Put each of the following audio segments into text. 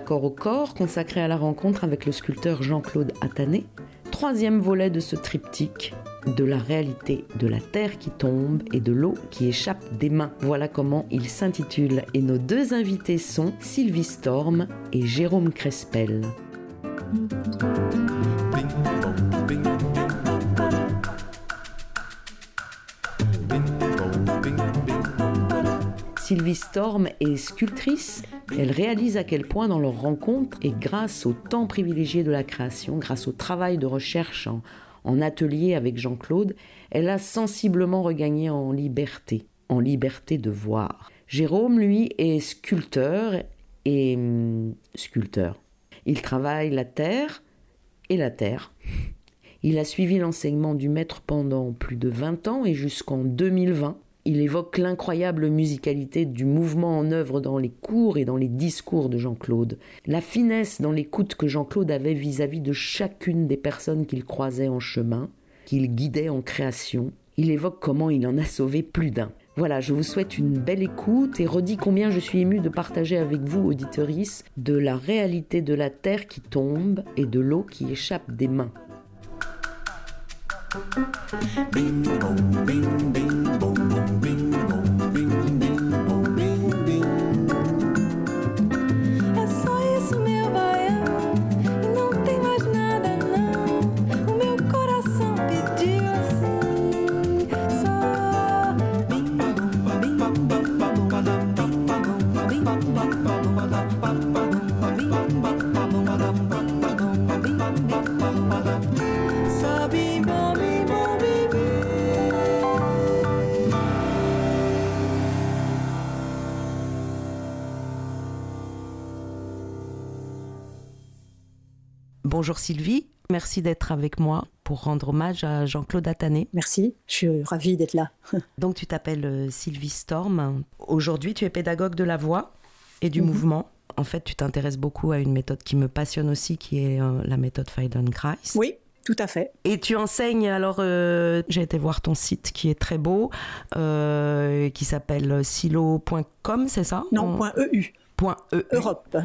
Moment d'accord au corps consacré à la rencontre avec le sculpteur Jean-Claude Attané, troisième volet de ce triptyque de la réalité de la terre qui tombe et de l'eau qui échappe des mains. Voilà comment il s'intitule et nos deux invités sont Sylvie Storm et Jérôme Crespel. Storm est sculptrice. Elle réalise à quel point dans leur rencontre et grâce au temps privilégié de la création, grâce au travail de recherche en, atelier avec Jean-Claude, elle a sensiblement regagné en liberté, en liberté de voir. Jérôme, lui, est sculpteur et hum, sculpteur. Il travaille la terre et la terre. Il a suivi l'enseignement du maître pendant plus de 20 ans et jusqu'en 2020. Il évoque l'incroyable musicalité du mouvement en œuvre dans les cours et dans les discours de Jean-Claude, la finesse dans l'écoute que Jean-Claude avait vis-à-vis de chacune des personnes qu'il croisait en chemin, qu'il guidait en création. Il évoque comment il en a sauvé plus d'un. Voilà, je vous souhaite une belle écoute et redis combien je suis ému de partager avec vous, auditoris, de la réalité de la terre qui tombe et de l'eau qui échappe des mains. Bing bing bing Bonjour Sylvie, merci d'être avec moi pour rendre hommage à Jean-Claude Attané. Merci, je suis ravie d'être là. Donc tu t'appelles euh, Sylvie Storm. Aujourd'hui tu es pédagogue de la voix et du mhm. mouvement. En fait tu t'intéresses beaucoup à une méthode qui me passionne aussi, qui est euh, la méthode Feldenkrais. Oui, tout à fait. Et tu enseignes, alors euh, j'ai été voir ton site qui est très beau, qui s'appelle silo.com, c'est ça? Non, .eu. E Europe,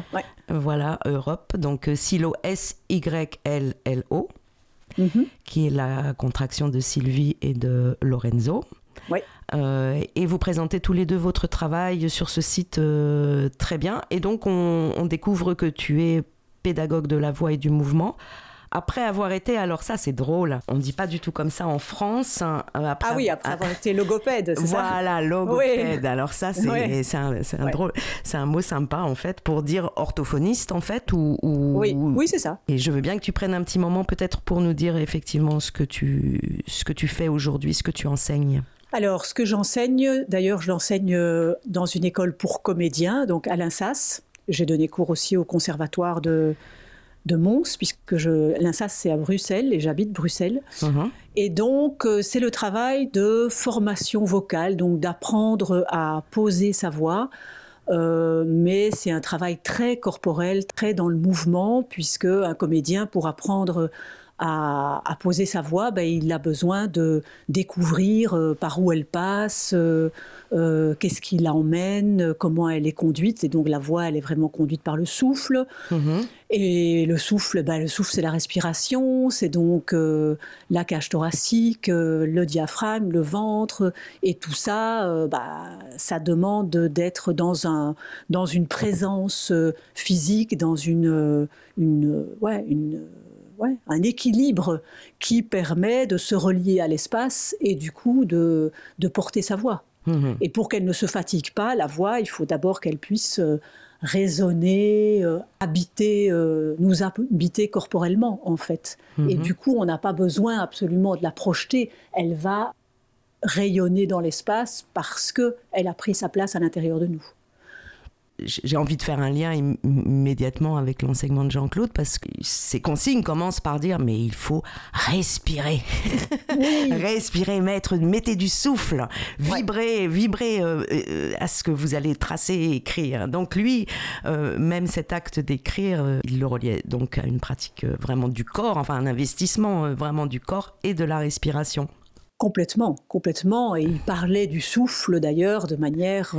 Voilà, Europe. Donc euh, Silo S-Y-L-L-O, mhm. qui est la contraction de Sylvie et de Lorenzo. Oui. Euh, et vous présentez tous les deux votre travail sur ce site euh, très bien. Et donc, on, on, découvre que tu es pédagogue de la voix et du mouvement après avoir été, alors ça c'est drôle, on ne dit pas du tout comme ça en France. Hein, euh, ah oui, après avoir été logopède, c'est ça Voilà, logopède. Alors ça c'est un, drôle, c'est un mot sympa en fait pour dire orthophoniste en fait ou, oui, oui c'est ça. Et je veux bien que tu prennes un petit moment peut-être pour nous dire effectivement ce que tu ce que tu fais aujourd'hui, ce que tu enseignes. Alors, ce que j'enseigne, d'ailleurs, je l'enseigne euh, dans une école pour comédiens, donc à l'INSAS. J'ai donné cours aussi au conservatoire de, de Mons, puisque je, l'INSAS c'est à Bruxelles et j'habite Bruxelles. Uh-huh. Et donc euh, c'est le travail de formation vocale, donc d'apprendre à poser sa voix. Euh, mais c'est un travail très corporel, très dans le mouvement, puisque un comédien pour apprendre à, poser sa voix, ben, il a besoin de découvrir euh, par où elle passe, euh, euh, qu'est-ce qui l'emmène, comment elle est conduite. Et donc la voix, elle est vraiment conduite par le souffle. Mm-hmm. Et le souffle, ben, le souffle, c'est la respiration, c'est donc la cage thoracique, le diaphragme, le ventre, et tout ça, ben, ça demande d'être dans un dans une présence physique, dans une une ouais une un équilibre qui permet de se relier à l'espace et du coup de, porter sa voix. Mhm. Et pour qu'elle ne se fatigue pas, la voix, il faut d'abord qu'elle puisse euh, résonner, euh, habiter, euh, nous habiter corporellement en fait. Et mhm. du coup, on n'a pas besoin absolument de la projeter. Elle va rayonner dans l'espace parce qu'elle a pris sa place à l'intérieur de nous j'ai envie de faire un lien immédiatement avec l'enseignement de Jean-Claude parce que ses consignes commencent par dire mais il faut respirer, respirer, mettre, mettez du souffle, vibrer, vibrer euh, euh, à ce que vous allez tracer et écrire. Donc lui, euh, même cet acte d'écrire, il le reliait donc à une pratique vraiment du corps, enfin un investissement vraiment du corps et de la respiration. Complètement, complètement. Et il parlait du souffle d'ailleurs de manière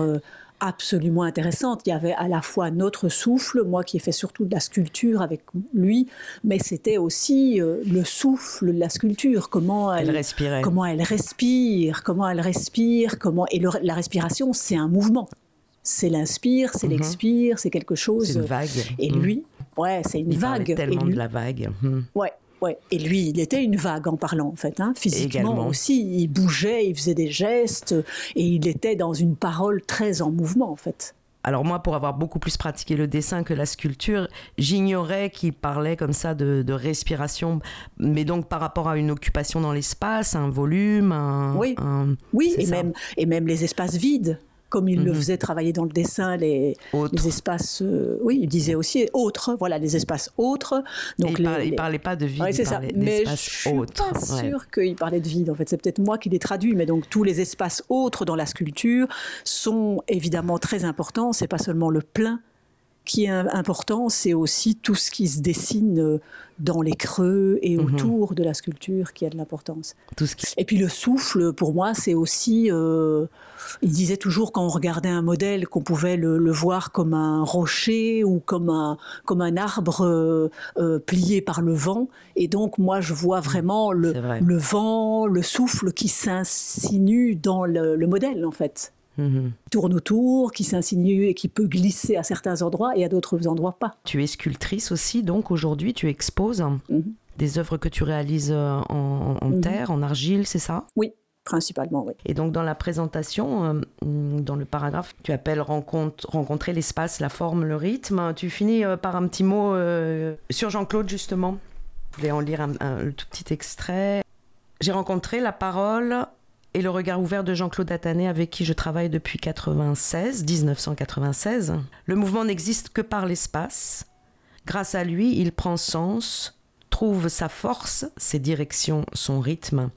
absolument intéressante. Il y avait à la fois notre souffle, moi qui ai fait surtout de la sculpture avec lui, mais c'était aussi euh, le souffle de la sculpture, comment elle, respirait. comment elle respire, comment elle respire, comment et la respiration c'est un mouvement. C'est l'inspire, c'est mhm. l'expire, c'est quelque chose. C'est une vague. Et lui, mhm. ouais, c'est une vague. Tellement de la vague. Mhm. Ouais, Ouais. Et lui, il était une vague en parlant, en fait. Hein. Physiquement aussi, il bougeait, il faisait des gestes, et il était dans une parole très en mouvement, en fait. Alors moi, pour avoir beaucoup plus pratiqué le dessin que la sculpture, j'ignorais qu'il parlait comme ça de, respiration, mais donc par rapport à une occupation dans l'espace, un volume, un... Oui, oui et, même, et même les espaces vides comme il le mhm. faisait travailler dans le dessin, les, les espaces, euh, oui, il disait aussi autres, voilà, les espaces autres. Donc il, ne parlait, pas de vide, il parlait. Je suis pas sûr qu'il parlait de vide, en fait, c'est peut-être moi qui l'ai traduit, mais donc tous les espaces autres dans la sculpture sont évidemment très importants, c'est pas seulement le plein qui est important, c'est aussi tout ce qui se dessine euh, dans les creux et mhm. autour de la sculpture qui a de l'importance. Et puis le souffle, pour moi, c'est aussi. Euh, il disait toujours quand on regardait un modèle qu'on pouvait le, voir comme un rocher ou comme un, comme un arbre euh, plié par le vent. Et donc, moi, je vois vraiment le, le vent, le souffle qui s'insinue dans le modèle, en fait. Mhm. tourne autour, qui s'insinue et qui peut glisser à certains endroits et à d'autres endroits pas. Tu es sculptrice aussi, donc aujourd'hui tu exposes mhm. des œuvres que tu réalises euh, en, mhm. terre, en argile, c'est ça? Oui, principalement, oui. Et donc dans la présentation, euh, dans le paragraphe, tu appelles rencontrer l'espace, la forme, le rythme. Tu finis euh, par un petit mot sur Jean-Claude justement. Je vais en lire un tout petit extrait. J'ai rencontré la parole et le regard ouvert de Jean-Claude Attané avec qui je travaille depuis 96, 1996. Le mouvement n'existe que par l'espace. Grâce à lui, il prend sens, trouve sa force, ses directions, son rythme.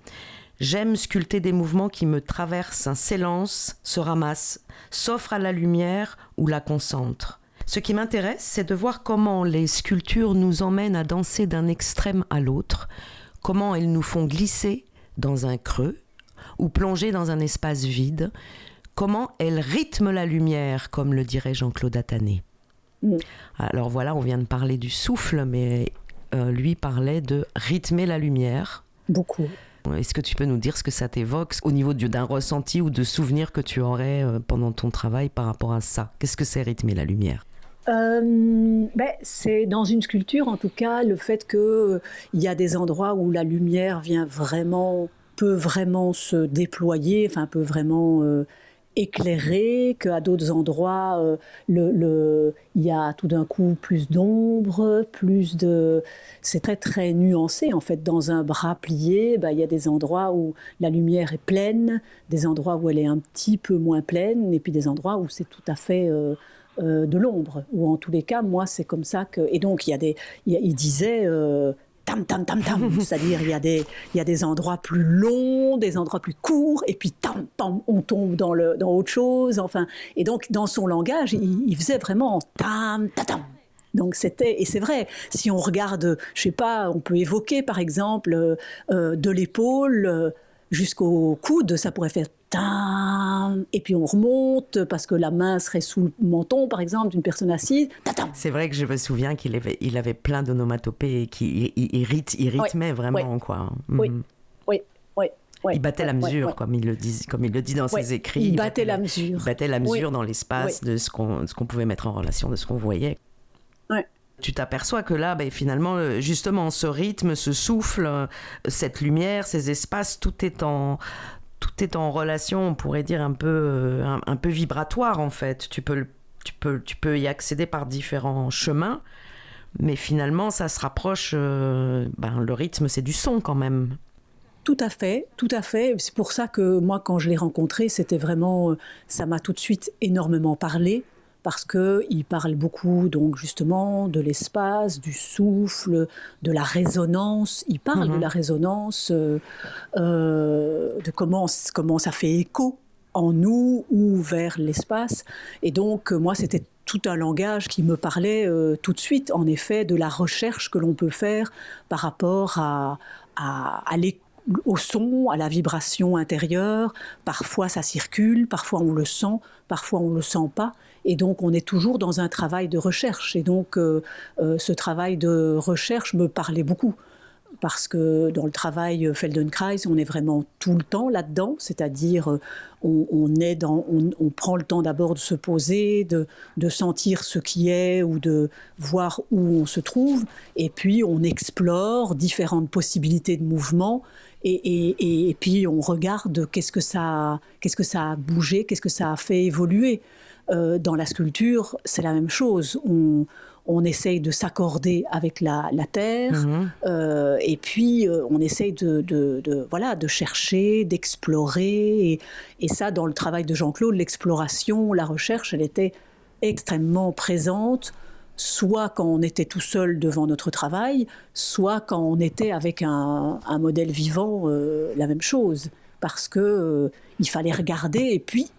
J'aime sculpter des mouvements qui me traversent, s'élancent, se ramassent, s'offrent à la lumière ou la concentrent. Ce qui m'intéresse, c'est de voir comment les sculptures nous emmènent à danser d'un extrême à l'autre, comment elles nous font glisser dans un creux, ou plonger dans un espace vide, comment elle rythme la lumière, comme le dirait Jean-Claude Attané. Mm. Alors voilà, on vient de parler du souffle, mais euh, lui parlait de rythmer la lumière. Beaucoup. Est-ce que tu peux nous dire ce que ça t'évoque au niveau d'un ressenti ou de souvenir que tu aurais euh, pendant ton travail par rapport à ça? Qu'est-ce que c'est rythmer la lumière? Euh, ben, c'est dans une sculpture en tout cas le fait qu'il il y a des endroits où la lumière vient vraiment peut vraiment se déployer, enfin peut vraiment euh, éclairer, qu'à d'autres endroits, euh, le, il y a tout d'un coup plus d'ombre, plus de... C'est très très nuancé en fait. Dans un bras plié, bah, il y a des endroits où la lumière est pleine, des endroits où elle est un petit peu moins pleine, et puis des endroits où c'est tout à fait... Euh, de l'ombre, ou en tous les cas, moi, c'est comme ça que. Et donc, il y a des. Il, disait, tam tam tam c'est-à-dire il y a des il y a des endroits plus longs, des endroits plus courts, et puis tam tam, on tombe dans le dans autre chose, enfin. Et donc dans son langage, il, faisait vraiment tam tam tam Donc c'était et c'est vrai. Si on regarde, je sais pas, on peut évoquer par exemple euh, euh, de l'épaule euh, jusqu'au coude, ça pourrait faire et puis on remonte parce que la main serait sous le menton, par exemple, d'une personne assise. C'est vrai que je me souviens qu'il avait, il avait plein d'onomatopées qu'il il, rythmait vraiment, quoi. Oui, mhm. oui, oui. il battait la mesure, comme, il le dit, comme il le dit dans ses écrits. Il battait la mesure. Il battait la mesure dans l'espace de ce qu'on qu'on pouvait mettre en relation, de ce qu'on voyait. Tu t'aperçois que là, ben, finalement, euh, justement, ce rythme, ce souffle, euh, cette lumière, ces espaces, tout est en, tout est en relation, on pourrait dire un peu, euh, un, peu vibratoire en fait. Tu peux, tu, peux, tu peux y accéder par différents chemins, mais finalement ça se rapproche. Euh, ben, le rythme, c'est du son quand même. Tout à fait, tout à fait. C'est pour ça que moi, quand je l'ai rencontré, c'était vraiment, ça m'a tout de suite énormément parlé parce qu'il parle beaucoup donc justement de l'espace, du souffle, de la résonance. Il parle de mhm. la résonance, euh, euh, de comment, comment ça fait écho en nous ou vers l'espace. Et donc moi c'était tout un langage qui me parlait euh, tout de suite, en effet, de la recherche que l'on peut faire par rapport à, à, à au son, à la vibration intérieure. Parfois ça circule, parfois on le sent, parfois on ne le sent pas. Et donc, on est toujours dans un travail de recherche. Et donc, euh, euh, ce travail de recherche me parlait beaucoup. Parce que dans le travail Feldenkrais, on est vraiment tout le temps là-dedans, c'est-à-dire euh, on, est dans, on, prend le temps d'abord de se poser, de, sentir ce qui est ou de voir où on se trouve, et puis on explore différentes possibilités de mouvement, et, et, et puis on regarde qu'est-ce que ça, qu'est-ce que ça a bougé, qu'est-ce que ça a fait évoluer. Euh, dans la sculpture, c'est la même chose. On, essaye de s'accorder avec la, terre, mhm. euh, et puis euh, on essaye de, voilà, de chercher, d'explorer. Et, ça, dans le travail de Jean-Claude, l'exploration, la recherche, elle était extrêmement présente, soit quand on était tout seul devant notre travail, soit quand on était avec un, un modèle vivant, la même chose. Parce que il fallait regarder et puis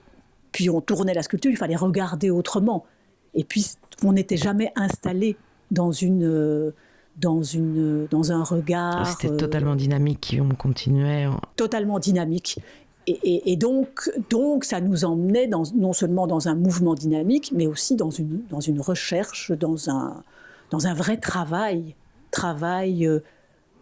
puis on tournait la sculpture, il fallait regarder autrement. Et puis on n'était jamais installé dans une dans une dans un regard. C'était totalement dynamique, on continuait. Totalement dynamique. Et, donc, donc, ça nous emmenait dans, non seulement dans un mouvement dynamique, mais aussi dans une, dans une recherche, dans un, dans un vrai travail, travail, euh,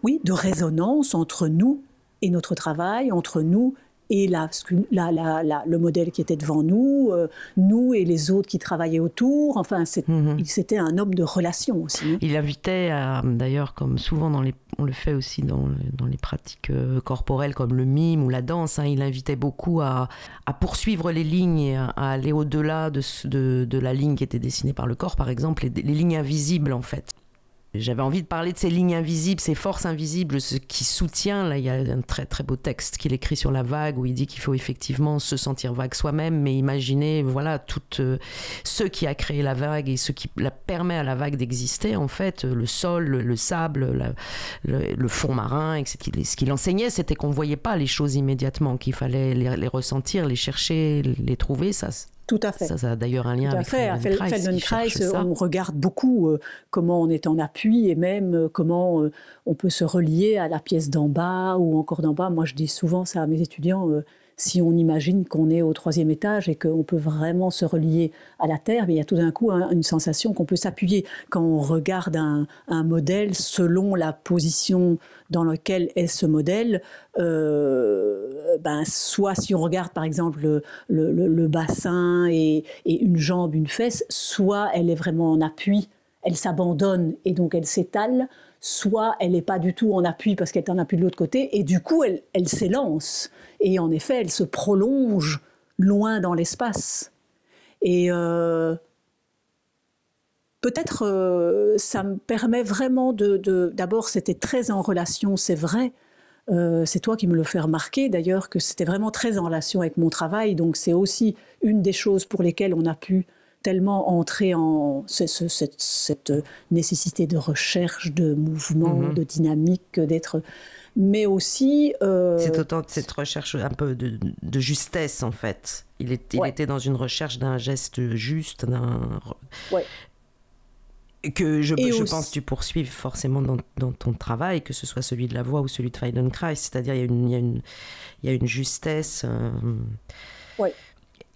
oui, de résonance entre nous et notre travail, entre nous et la, la, le modèle qui était devant nous, euh, nous et les autres qui travaillaient autour. Enfin, mhm. c'était un homme de relation aussi. Hein. Il invitait, d'ailleurs, comme souvent dans les, on le fait aussi dans, dans les pratiques euh, corporelles comme le mime ou la danse, hein, il invitait beaucoup à, à, poursuivre les lignes et à, aller au-delà de, de, de, la ligne qui était dessinée par le corps, par exemple, les lignes invisibles en fait. J'avais envie de parler de ces lignes invisibles, ces forces invisibles, ce qui soutient. Là, il y a un très très beau texte qu'il écrit sur la vague où il dit qu'il faut effectivement se sentir vague soi-même, mais imaginer, voilà, tout euh, ce qui a créé la vague et ce qui la permet à la vague d'exister, en fait, le sol, le, sable, le, fond marin, etc. Ce qu'il enseignait, c'était qu'on voyait pas les choses immédiatement, qu'il fallait les, les, ressentir, les chercher, les trouver. Ça, tout à fait. Ça, a d'ailleurs un lien avec Feldenkrais. Feldenkrais, on regarde beaucoup euh, comment on est en appui et même euh, comment euh, on peut se relier à la pièce d'en bas ou encore d'en bas. Moi, je dis souvent ça à mes étudiants si on imagine qu'on est au troisième étage et qu'on peut vraiment se relier à la Terre, mais il y a tout d'un coup une sensation qu'on peut s'appuyer. Quand on regarde un, modèle selon la position dans laquelle est ce modèle, euh, ben, soit si on regarde par exemple le, bassin et, une jambe, une fesse, soit elle est vraiment en appui, elle s'abandonne et donc elle s'étale, soit elle n'est pas du tout en appui parce qu'elle est en appui de l'autre côté, et du coup elle, elle s'élance. Et en effet, elle se prolonge loin dans l'espace. Et euh, peut-être euh, ça me permet vraiment de... D'abord, c'était très en relation, c'est vrai. Euh, c'est toi qui me le fais remarquer d'ailleurs que c'était vraiment très en relation avec mon travail. Donc c'est aussi une des choses pour lesquelles on a pu tellement entrer en cette, nécessité de recherche, de mouvement, mm-hmm. de dynamique, d'être mais aussi... Euh, c'est autant cette recherche un peu de, justesse, en fait. Il, est, il était dans une recherche d'un geste juste, d'un... que je, je pense que tu poursuives forcément dans, dans, ton travail, que ce soit celui de la voix ou celui de Feldenkrais, c'est-à-dire il y, a une, il, y y a une justesse ouais.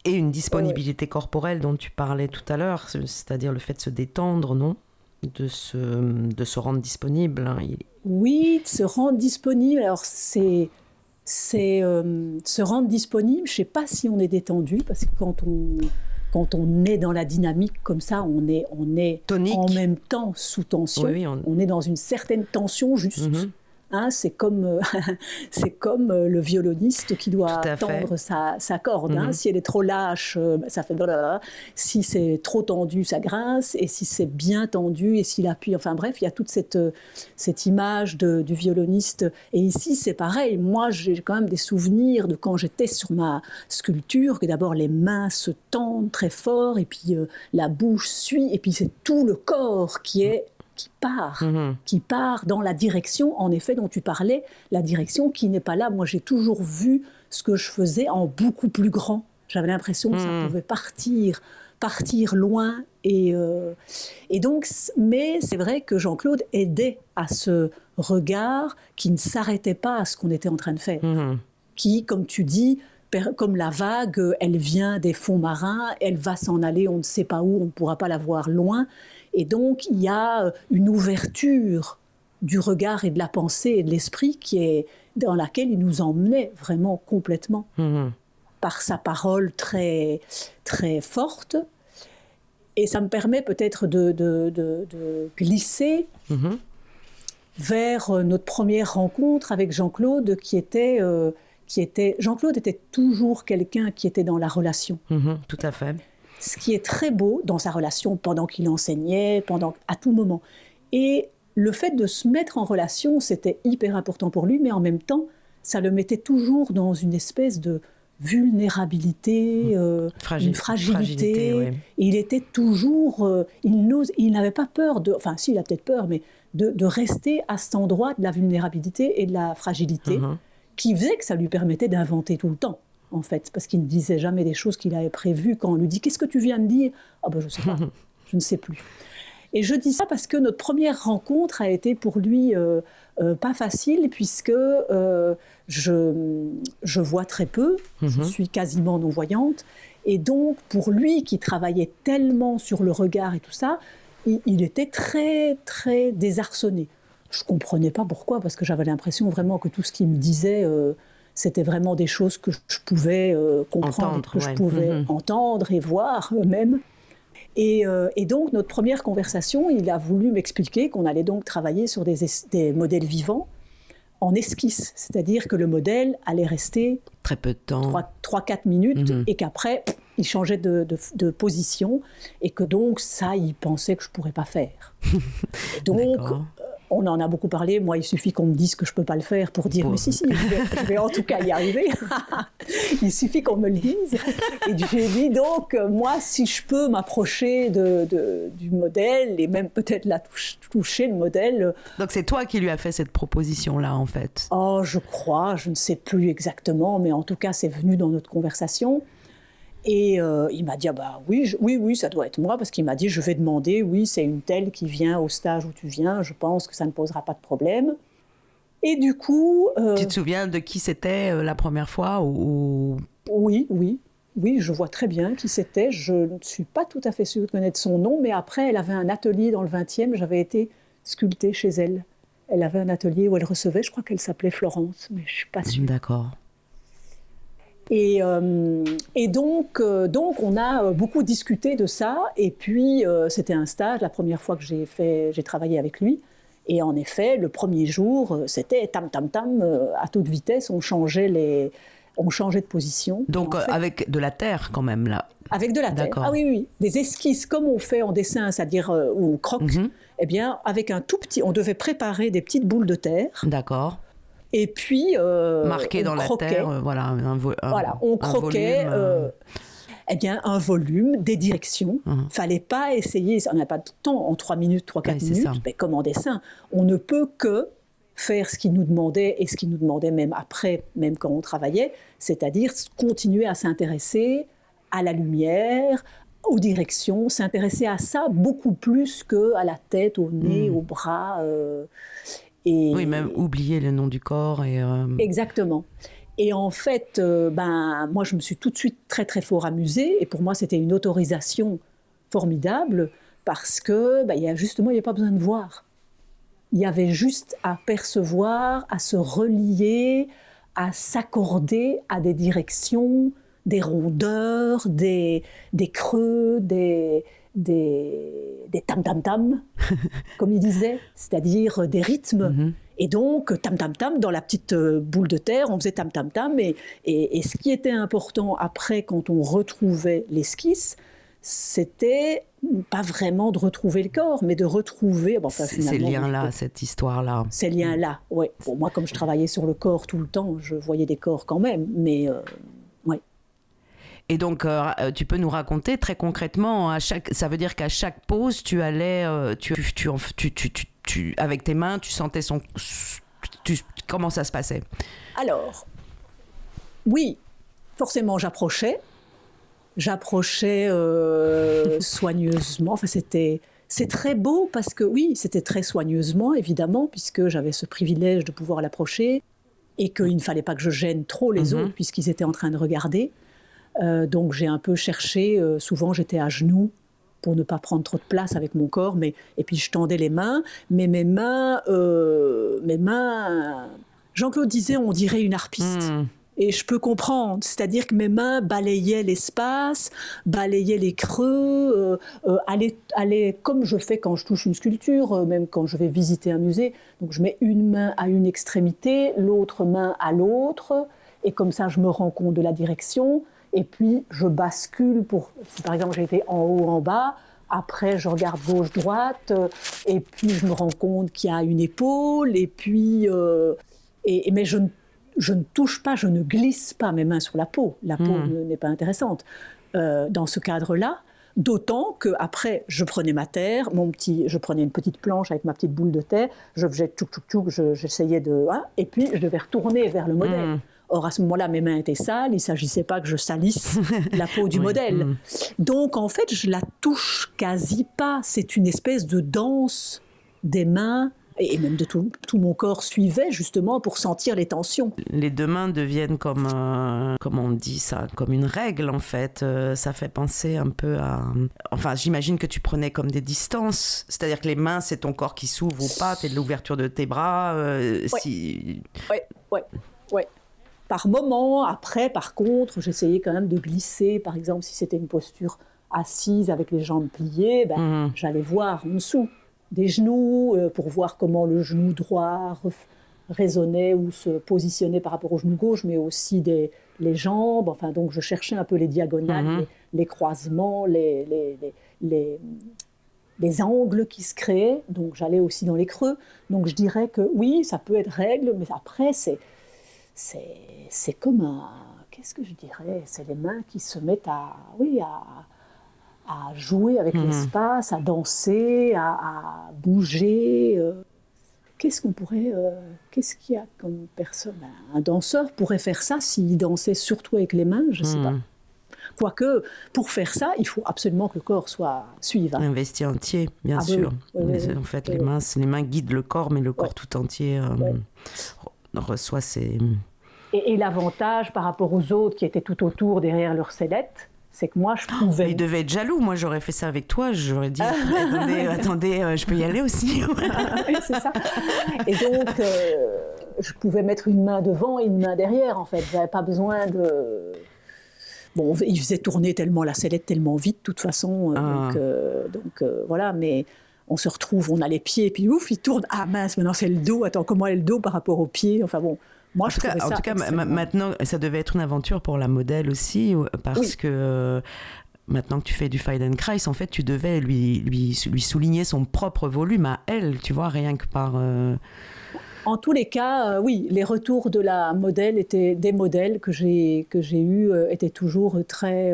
et une disponibilité corporelle dont tu parlais tout à l'heure, c'est-à-dire le fait de se détendre, non? De se, de se rendre disponible. Hein. Oui, de se rendre disponible. Alors c'est c'est euh, se rendre disponible. Je ne sais pas si on est détendu parce que quand on quand on est dans la dynamique comme ça, on est, on est en même temps sous tension. on... est dans une certaine tension juste. Mhm. Hein, c'est comme, euh, c'est comme euh, le violoniste qui doit tendre sa, sa, corde. Hein. Mhm. Si elle est trop lâche, euh, bah, ça fait blablabla. Si c'est trop tendu, ça grince. Et si c'est bien tendu, et s'il appuie, enfin bref, il y a toute cette, cette image de, du violoniste. Et ici, c'est pareil. Moi, j'ai quand même des souvenirs de quand j'étais sur ma sculpture, que d'abord les mains se tendent très fort, et puis la bouche suit, et puis c'est tout le corps qui est qui part, mhm. qui part dans la direction, en effet, dont tu parlais, la direction qui n'est pas là. Moi, j'ai toujours vu ce que je faisais en beaucoup plus grand. J'avais l'impression que ça mhm. pouvait partir, partir loin. Et, euh, et donc, mais c'est vrai que Jean-Claude aidait à ce regard qui ne s'arrêtait pas à ce qu'on était en train de faire. Mhm. Qui, comme tu dis, comme la vague, elle vient des fonds marins, elle va s'en aller, on ne sait pas où, on ne pourra pas la voir loin. Et donc, il y a euh, une ouverture du regard et de la pensée et de l'esprit qui est dans laquelle il nous emmenait vraiment complètement mhm. par sa parole très très forte. Et ça me permet peut-être de, de, glisser mhm. vers euh, notre première rencontre avec Jean-Claude, qui était euh, qui était Jean-Claude était toujours quelqu'un qui était dans la relation. Mhm, tout à fait ce qui est très beau dans sa relation pendant qu'il enseignait, pendant à tout moment. Et le fait de se mettre en relation, c'était hyper important pour lui, mais en même temps, ça le mettait toujours dans une espèce de vulnérabilité, euh, une fragilité. il était toujours, euh, il il n'avait pas peur de, enfin si, il a peut-être peur, mais de, rester à cet endroit de la vulnérabilité et de la fragilité, mmh. qui faisait que ça lui permettait d'inventer tout le temps en fait, parce qu'il ne disait jamais des choses qu'il avait prévues. Quand on lui dit Qu'est-ce que tu viens de dire? Ah ben je ne sais pas, je ne sais plus. Et je dis ça parce que notre première rencontre a été pour lui euh, euh, pas facile, puisque euh, je, je vois très peu, je mhm. suis quasiment non-voyante. Et donc, pour lui qui travaillait tellement sur le regard et tout ça, il, il était très, très désarçonné. Je ne comprenais pas pourquoi, parce que j'avais l'impression vraiment que tout ce qu'il me disait c'était vraiment des choses que je pouvais euh, comprendre, que je pouvais mhm. entendre et voir même. Euh, et, donc, notre première conversation, il a voulu m'expliquer qu'on allait donc travailler sur des, modèles vivants en esquisse, c'est-à-dire que le modèle allait rester très peu de temps, 3-4 minutes, mhm. et qu'après, il changeait de, position, et que donc ça, il pensait que je ne pourrais pas faire. donc, on en a beaucoup parlé. Moi, il suffit qu'on me dise que je ne peux pas le faire pour dire, mais si, si, je vais, en tout cas y arriver. il suffit qu'on me le dise. Et j'ai dit donc, moi, si je peux m'approcher de, du modèle et même peut-être la toucher le modèle. Donc c'est toi qui lui as fait cette proposition-là, en fait? Oh, je crois, je ne sais plus exactement, mais en tout cas, c'est venu dans notre conversation. Et euh, il m'a dit, ah bah oui, oui, oui, ça doit être moi, parce qu'il m'a dit, je vais demander, oui, c'est une telle qui vient au stage où tu viens, je pense que ça ne posera pas de problème. Et du coup... Euh, tu te souviens de qui c'était euh, la première fois ou... Oui, oui, oui, je vois très bien qui c'était. Je ne suis pas tout à fait sûre de connaître son nom, mais après, elle avait un atelier dans le 20e, j'avais été sculptée chez elle. Elle avait un atelier où elle recevait, je crois qu'elle s'appelait Florence, mais je ne suis pas sûre. D'accord. Et, euh, et donc, euh, donc, on a beaucoup discuté de ça. Et puis, euh, c'était un stage, la première fois que j'ai fait, j'ai travaillé avec lui. Et en effet, le premier jour, c'était tam tam tam à toute vitesse. On changeait les, on changeait de position. Donc avec de la terre quand même là. Avec de la terre. Ah oui oui, des esquisses comme on fait en dessin, c'est-à-dire où on croque. Mhm. Eh bien, avec un tout petit, on devait préparer des petites boules de terre. D'accord. Et puis. Euh, Marqué dans la terre, euh, voilà. Un, voilà, on croquait. volume, euh, eh bien, un volume, des directions. Il uh-huh. Fallait pas essayer, on n'a pas de temps, en 3 minutes, 3-4 minutes, mais comme en dessin. On ne peut que faire ce qu'il nous demandait et ce qu'il nous demandait même après, même quand on travaillait, c'est-à-dire continuer à s'intéresser à la lumière, aux directions, s'intéresser à ça beaucoup plus que à la tête, au nez, Mm. au bras. euh, et... Oui, même oublier le nom du corps. Et, euh... Exactement. Et en fait, euh, ben, moi, je me suis tout de suite très, très fort amusée. Et pour moi, c'était une autorisation formidable parce que, ben, il y a justement, il n'y a pas besoin de voir. Il y avait juste à percevoir, à se relier, à s'accorder à des directions, des rondeurs, des, des creux, des, des, des tam-tam-tam, comme il disait, c'est-à-dire des rythmes. Mm -hmm. Et donc, tam-tam-tam, dans la petite boule de terre, on faisait tam-tam-tam. Et, et, et, ce qui était important après, quand on retrouvait l'esquisse, c'était pas vraiment de retrouver le corps, mais de retrouver. Bon, enfin, ces liens-là, cette histoire-là. Ces liens-là, oui. Bon, moi, comme je travaillais sur le corps tout le temps, je voyais des corps quand même, mais euh. Et donc, euh, tu peux nous raconter très concrètement, à chaque, ça veut dire qu'à chaque pause, tu allais, euh, tu, tu, tu, tu, avec tes mains, tu sentais son. comment ça se passait? Alors, oui, forcément, j'approchais. J'approchais euh, soigneusement. Enfin, c'était. C'est très beau parce que, oui, c'était très soigneusement, évidemment, puisque j'avais ce privilège de pouvoir l'approcher et qu'il ne fallait pas que je gêne trop les Mhm. mmh. autres, puisqu'ils étaient en train de regarder. Euh, donc j'ai un peu cherché, euh, souvent j'étais à genoux pour ne pas prendre trop de place avec mon corps, mais, et puis je tendais les mains, mais mes mains, euh, mes mains, Jean-Claude disait on dirait une harpiste. Mmh. Et je peux comprendre, c'est-à-dire que mes mains balayaient l'espace, balayaient les creux, euh, allaient, allaient, comme je fais quand je touche une sculpture, euh, même quand je vais visiter un musée. Donc je mets une main à une extrémité, l'autre main à l'autre, et comme ça je me rends compte de la direction. Et puis, je bascule pour. Si par exemple, j'ai été en haut, en bas, après, je regarde gauche-droite, euh, et puis je me rends compte qu'il y a une épaule, et puis. Euh, et, mais je ne, je ne touche pas, je ne glisse pas mes mains sur la peau. La peau Hmm. n'est pas intéressante euh, dans ce cadre-là. D'autant que après, je prenais ma terre, mon petit, je prenais une petite planche avec ma petite boule de terre, je faisais tchouk tchouk tchouk, je- j'essayais de, hein, et puis je devais retourner vers le modèle. Mm. Or, à ce moment-là, mes mains étaient sales, il ne s'agissait pas que je salisse la peau du Oui. modèle. Mm. Donc, en fait, je la touche quasi pas. C'est une espèce de danse des mains, et même de tout, tout mon corps suivait justement pour sentir les tensions. Les deux mains deviennent comme, euh, comment on dit ça, comme une règle en fait. Euh, ça fait penser un peu à. Enfin, j'imagine que tu prenais comme des distances. C'est-à-dire que les mains, c'est ton corps qui s'ouvre ou pas, c'est de l'ouverture de tes bras. euh, Ouais. si... Ouais, ouais, ouais. Par moment, après, par contre, j'essayais quand même de glisser. Par exemple, si c'était une posture assise avec les jambes pliées, ben, Mhm. j'allais voir en dessous des genoux euh, pour voir comment le genou droit résonnait ou se positionnait par rapport au genou gauche, mais aussi des, les jambes. Enfin, donc je cherchais un peu les diagonales, Mhm. les, les croisements, les, les, les, les- les angles qui se créaient. Donc j'allais aussi dans les creux. Donc je dirais que oui, ça peut être règle, mais après, c'est, c'est, c'est comme un. Qu'est-ce que je dirais? C'est les mains qui se mettent à. Oui, à à jouer avec Mhm. l'espace, à danser, à, à bouger. euh. Qu'est-ce qu'on pourrait, euh, qu'est-ce qu'il y a comme personne? Un danseur pourrait faire ça s'il dansait surtout avec les mains, je ne sais Mhm. pas. Quoique, pour faire ça, il faut absolument que le corps soit suive. hein. Investi entier, bien Ah sûr. oui, oui, Mais oui. En fait, les mains, les mains guident le corps, mais le corps tout entier euh, reçoit ses. Et, et l'avantage par rapport aux autres qui étaient tout autour derrière leur sellette, c'est que moi, je Mais pouvais. il devait être jaloux. Moi, j'aurais fait ça avec toi. J'aurais dit attendez, attendez, euh, je peux y aller aussi. C'est ça. Et donc, euh, je pouvais mettre une main devant et une main derrière, en fait. J'avais pas besoin de. Bon, il faisait tourner tellement la sellette tellement vite, de toute façon. euh, Ah. Donc, euh, donc euh, voilà, mais on se retrouve, on a les pieds, puis ouf, il tourne. Ah mince, maintenant c'est le dos. Attends, comment est le dos par rapport aux pieds? Enfin bon, moi En je tout cas, trouvais en ça tout cas maintenant, ça devait être une aventure pour la modèle aussi, parce Oui. que euh, maintenant que tu fais du Feldenkrais, en fait, tu devais lui, lui, lui souligner son propre volume à elle, tu vois, rien que par. euh, En tous les cas, euh, oui, les retours de la modèle étaient des modèles que j'ai que j'ai eu euh, étaient toujours très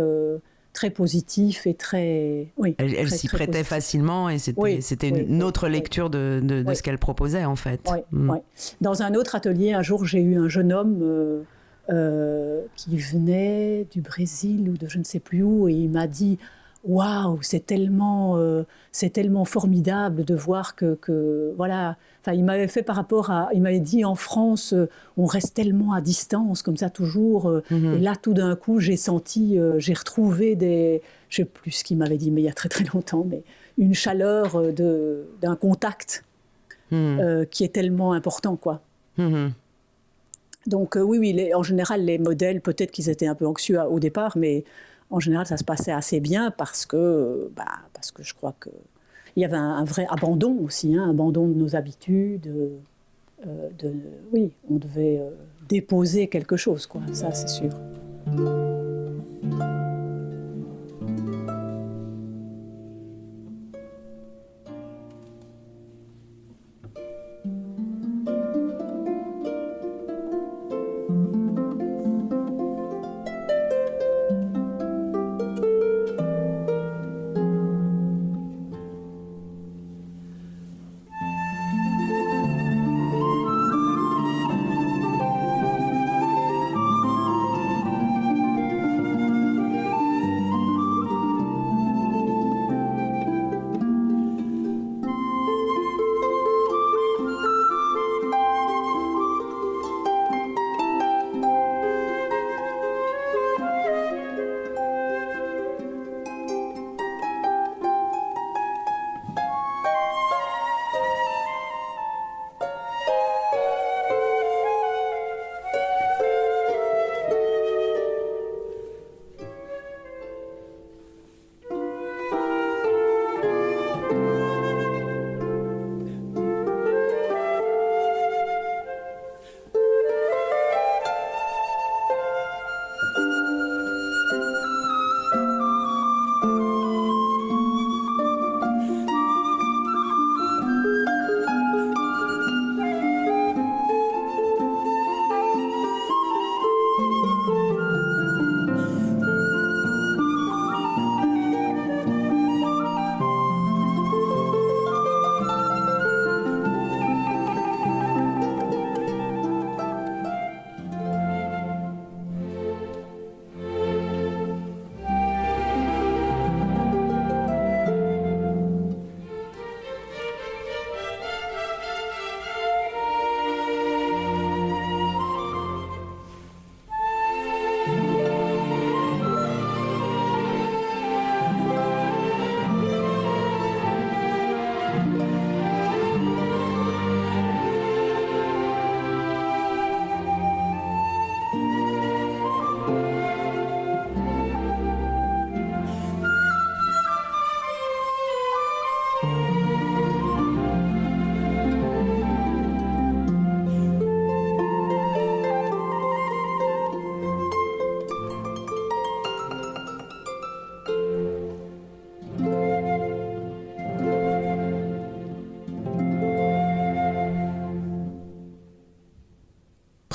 très positifs et très oui. elle s'y prêtait facilement et c'était Oui, une autre lecture de, de, ce qu'elle proposait, en fait. Mm. Dans un autre atelier, un jour, j'ai eu un jeune homme euh, euh, qui venait du Brésil ou de je ne sais plus où, et il m'a dit waouh, c'est tellement, euh, c'est tellement formidable de voir que, que voilà. Enfin, il m'avait fait par rapport à, il m'avait dit en France, euh, on reste tellement à distance comme ça toujours. Euh, Mhm. Et là, tout d'un coup, j'ai senti, j'ai retrouvé des, je sais plus ce qu'il m'avait dit, mais il y a très très longtemps, mais une chaleur de d'un contact Mhm. qui est tellement important, quoi. Mhm. Donc oui, oui, les- en général, les modèles, peut-être qu'ils étaient un peu anxieux à- au départ, mais en général, ça se passait assez bien parce que, bah, parce que je crois que il y avait un, vrai abandon aussi, hein, abandon de nos habitudes. euh, de, oui, on devait euh, déposer quelque chose, quoi. Ça, c'est sûr.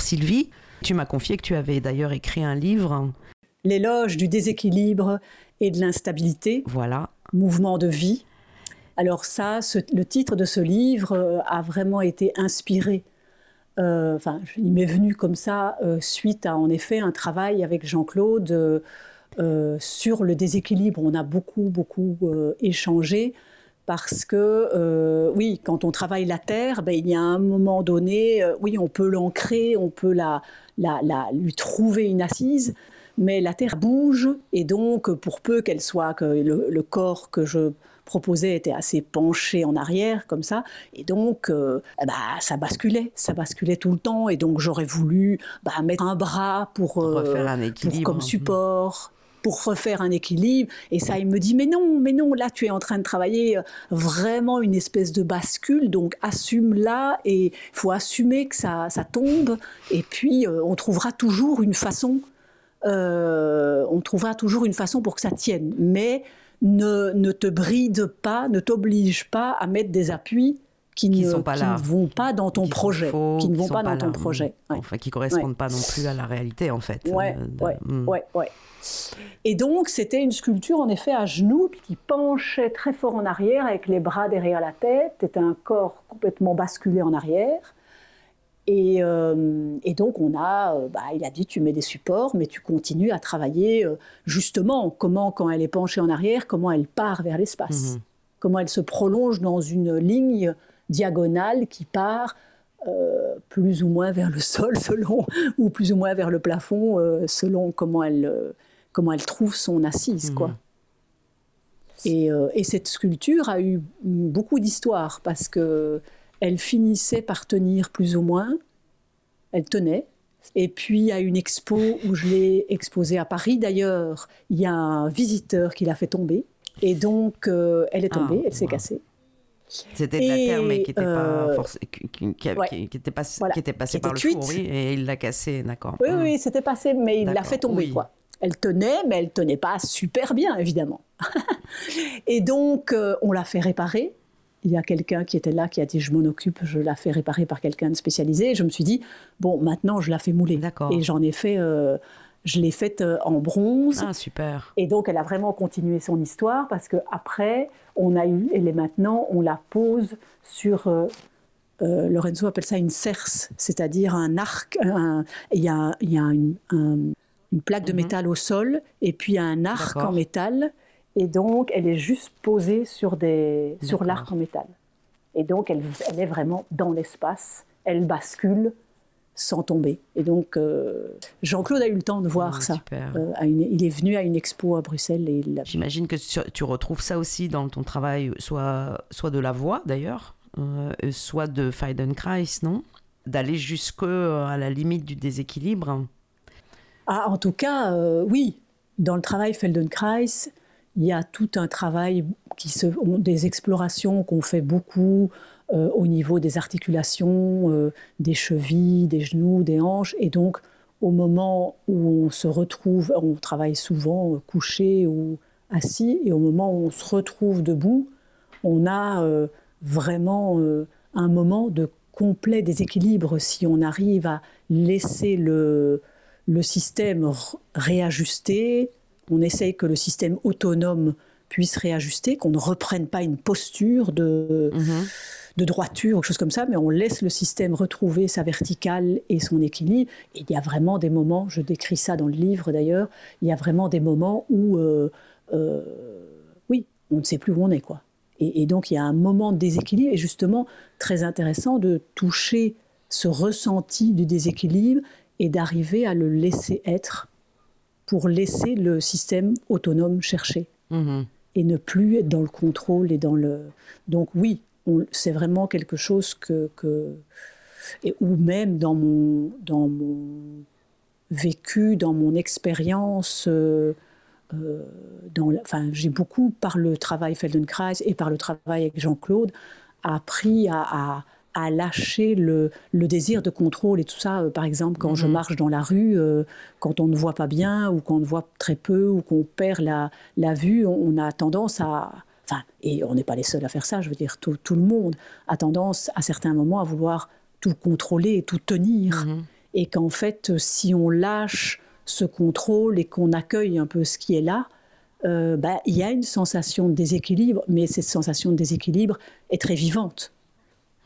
Sylvie, tu m'as confié que tu avais d'ailleurs écrit un livre. L'éloge du déséquilibre et de l'instabilité, Voilà. mouvement de vie. Alors ça, ce- le titre de ce livre euh, a vraiment été inspiré. euh, Enfin, il m'est venu comme ça euh, suite à en effet un travail avec Jean-Claude euh, sur le déséquilibre. On a beaucoup beaucoup échangé parce que euh, oui, quand on travaille la terre, ben, il y a un moment donné, euh, oui, on peut l'ancrer, on peut la, la, la- lui trouver une assise, mais la terre bouge. Et donc pour peu qu'elle soit que le, le corps que je proposais était assez penché en arrière comme ça et donc euh, ben, ça basculait ça basculait tout le temps. Et donc j'aurais voulu bah, mettre un bras pour, euh, refaire un pour équilibre. comme support pour refaire un équilibre et ça il me dit mais non mais non là tu es en train de travailler euh, vraiment une espèce de bascule donc assume là et il faut assumer que ça, ça tombe et puis euh, on trouvera toujours une façon euh, on trouvera toujours une façon pour que ça tienne. Mais ne, ne te bride pas, ne t'oblige pas à mettre des appuis qui, Qui ne, sont pas qui là. ne vont pas dans ton Qui projet, faux, qui ne vont pas dans ton projet. Ouais. Enfin, qui correspondent pas non plus à la réalité, en fait. Ouais, Euh, ouais, Mm. ouais, ouais. Et donc, c'était une sculpture, en effet, à genoux, qui penchait très fort en arrière, avec les bras derrière la tête. C'était un corps complètement basculé en arrière. Et, et, donc, on a, bah, il a dit, tu mets des supports, mais tu continues à travailler justement comment, quand elle est penchée en arrière, comment elle part vers l'espace, mhm. comment elle se prolonge dans une ligne diagonale qui part euh, plus ou moins vers le sol, selon, ou plus ou moins vers le plafond, euh, selon comment elle, euh, comment elle trouve son assise. Quoi. Mhm. Et, et, cette sculpture a eu beaucoup d'histoire parce que elle finissait par tenir plus ou moins, elle tenait. Et puis à une expo où je l'ai exposée à Paris d'ailleurs, il y a un visiteur qui l'a fait tomber. Et donc elle est tombée, ah, elle s'est cassée. C'était de la terre, mais qui n'était pas euh, qui, était, pas, qui était passé par le four, oui, et il l'a cassé, d'accord. Oui, oui, c'était passé, mais il l'a fait tomber, quoi. Elle tenait, mais elle tenait pas super bien, évidemment. et donc, euh, on l'a fait réparer. Il y a quelqu'un qui était là qui a dit je m'en occupe, je la fais réparer par quelqu'un de spécialisé. Et je me suis dit bon, maintenant je la fais mouler. D'accord. Et j'en ai fait. Euh, je l'ai faite en bronze. Ah, super. Et donc, elle a vraiment continué son histoire parce qu'après, on a eu, elle est maintenant, on la pose sur, euh, euh, Lorenzo appelle ça une cerce, c'est-à-dire un arc, il y a, une, plaque de mhm. métal au sol et puis un arc en métal, et donc elle est juste posée sur, des, sur l'arc en métal. Et donc elle, elle est vraiment dans l'espace, elle bascule sans tomber. Et donc, euh, Jean-Claude a eu le temps de voir ah, ça. Euh, il est venu à une expo à Bruxelles. et J'imagine que tu retrouves ça aussi dans ton travail, soit, soit de la voix d'ailleurs, euh, soit de Feldenkrais, non? D'aller jusque à la limite du déséquilibre ah, En tout cas, oui. Dans le travail Feldenkrais, il y a tout un travail, qui se, des explorations qu'on fait beaucoup, euh, au niveau des articulations, euh, des chevilles, des genoux, des hanches. Et donc, au moment où on se retrouve, on travaille souvent euh, couché ou assis, et au moment où on se retrouve debout, on a vraiment un moment de complet déséquilibre si on arrive à laisser le, le système réajuster, on essaye que le système autonome puisse réajuster, qu'on ne reprenne pas une posture de, mhm de droiture ou quelque chose comme ça, mais on laisse le système retrouver sa verticale et son équilibre. Et il y a vraiment des moments, je décris ça dans le livre d'ailleurs, il y a vraiment des moments où, euh, euh, oui, on ne sait plus où on est, quoi. Et, donc il y a un moment de déséquilibre, et justement très intéressant de toucher ce ressenti du déséquilibre et d'arriver à le laisser être pour laisser le système autonome chercher. Mmh et ne plus être dans le contrôle et dans le... Donc oui, c'est vraiment quelque chose que, et, ou même dans mon, dans mon vécu, dans mon expérience, euh, euh, enfin, j'ai beaucoup par le travail Feldenkrais et par le travail avec Jean-Claude appris à, à, lâcher le, le, désir de contrôle et tout ça. Euh, par exemple, quand je mhm. marche dans la rue, quand on ne voit pas bien ou qu'on ne voit très peu ou qu'on perd la, la vue, on a tendance à Enfin, et on n'est pas les seuls à faire ça, je veux dire, tout, le monde a tendance à certains moments à vouloir tout contrôler, tout tenir. Mhm. Et qu'en fait, si on lâche ce contrôle et qu'on accueille un peu ce qui est là, euh, bah, il y a une sensation de déséquilibre, mais cette sensation de déséquilibre est très vivante.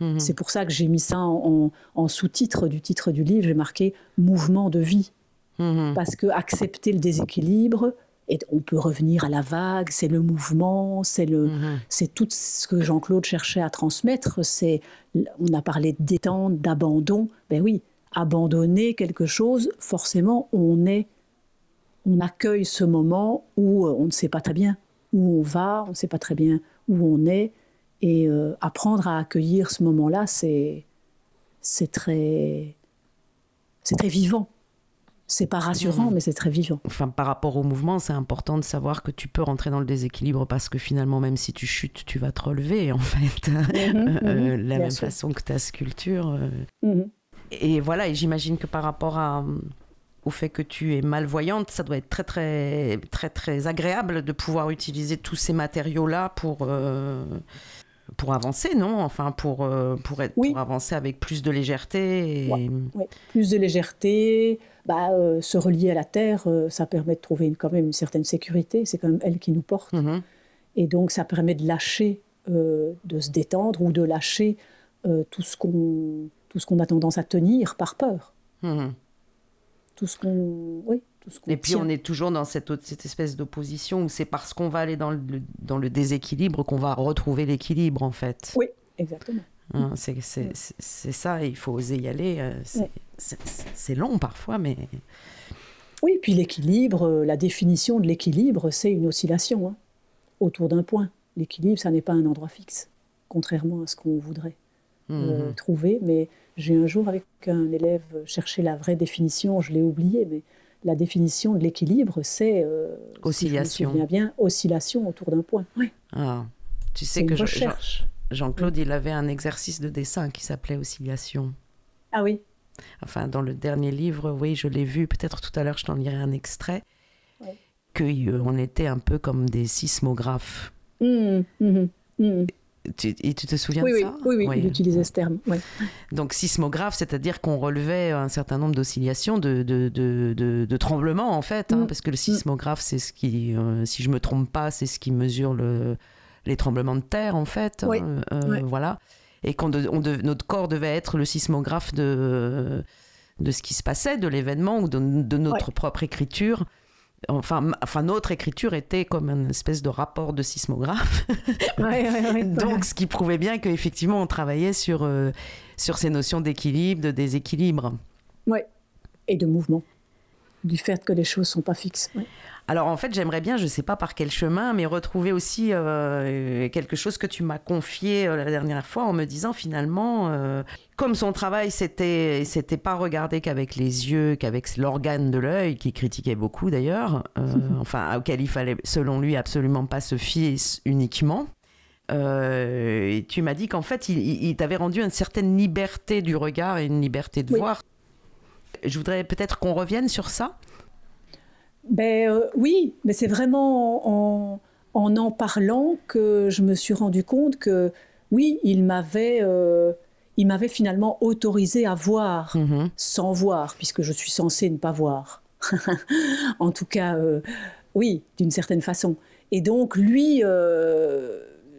Mhm. C'est pour ça que j'ai mis ça en, sous-titre du titre du livre, j'ai marqué mouvement de vie. Mhm. Parce que accepter le déséquilibre, et on peut revenir à la vague, c'est le mouvement, c'est le, mhm. c'est tout ce que Jean-Claude cherchait à transmettre. C'est, on a parlé de détente, d'abandon. Ben oui, abandonner quelque chose, forcément, on est, on accueille ce moment où euh, on ne sait pas très bien où on va, on ne sait pas très bien où on est, et euh, apprendre à accueillir ce moment-là, c'est, c'est très, c'est très vivant. C'est pas rassurant, mais c'est très vivant. Enfin, par rapport au mouvement, c'est important de savoir que tu peux rentrer dans le déséquilibre parce que finalement, même si tu chutes, tu vas te relever, en fait. Mmh, mmh, euh, la même façon que ta sculpture. Euh. Et voilà, et j'imagine que par rapport à, au fait que tu es malvoyante, ça doit être très, très, très, très agréable de pouvoir utiliser tous ces matériaux-là pour. Euh, pour avancer, non? Enfin, pour, pour, être, pour avancer avec plus de légèreté. Et... Plus de légèreté, bah, euh, se relier à la terre, euh, ça permet de trouver quand même une certaine sécurité. C'est quand même elle qui nous porte. Mhm. Et donc, ça permet de lâcher, euh, de se détendre ou de lâcher tout ce qu'on qu'on a tendance à tenir par peur. Mhm. Tout ce qu'on. Oui, Et puis tient. on est toujours dans cette, autre- cette espèce d'opposition où c'est parce qu'on va aller dans le, dans le déséquilibre qu'on va retrouver l'équilibre en fait. Oui, exactement. Hein, c'est, c'est, ça, il faut oser y aller. euh, C'est, long parfois, mais Oui, puis l'équilibre, euh, la définition de l'équilibre, c'est une oscillation hein, autour d'un point. L'équilibre, ça n'est pas un endroit fixe, contrairement à ce qu'on voudrait euh, Mhm. trouver. Mais j'ai un jour, avec un élève, cherché la vraie définition, je l'ai oublié, mais la définition de l'équilibre, c'est. euh, Oscillation. Si je me bien, oscillation autour d'un point. Oui, Ah, tu sais que je- Jean- recherche. Jean-Claude, il avait un exercice de dessin qui s'appelait Oscillation. Ah oui, Enfin, dans le dernier livre, oui, je l'ai vu, peut-être tout à l'heure, je t'en lirai un extrait, Ouais. qu'on était un peu comme des sismographes. Hum, hum, hum. Tu, et tu te souviens oui, de oui, ça oui, oui, il utilisait ce terme. ouais. Donc sismographe, c'est-à-dire qu'on relevait un certain nombre d'oscillations, de, de, de, tremblements en fait, hein, Mm. parce que le sismographe, c'est ce qui, euh, si je me trompe pas, c'est ce qui mesure le, les tremblements de terre en fait. Oui. hein, euh, Ouais. Voilà. Et qu'on notre corps devait être le sismographe de, de ce qui se passait, de l'événement ou de, de notre propre écriture. Enfin, enfin, notre écriture était comme une espèce de rapport de sismographe. Ouais, ouais, ouais, Donc, ce qui prouvait bien qu'effectivement, on travaillait sur, euh, sur ces notions d'équilibre, de déséquilibre. Ouais. Et de mouvement. Du fait que les choses sont pas fixes. Alors, en fait, j'aimerais bien, je ne sais pas par quel chemin, mais retrouver aussi euh, quelque chose que tu m'as confié euh, la dernière fois en me disant finalement, euh, comme son travail, c'était, c'était pas regardé qu'avec les yeux, qu'avec l'organe de l'œil, qui critiquait beaucoup d'ailleurs, euh, enfin, auquel il fallait, selon lui, absolument pas se fier uniquement. Et tu m'as dit qu'en fait, il, il- il t'avait rendu une certaine liberté du regard et une liberté de Oui. voir. Je voudrais peut-être qu'on revienne sur ça. Ben euh, oui, mais c'est vraiment en, en en parlant que je me suis rendu compte que oui, il m'avait euh, il m'avait finalement autorisé à voir Mhm. sans voir, puisque je suis censée ne pas voir. en tout cas, euh, oui, d'une certaine façon. Et donc, lui,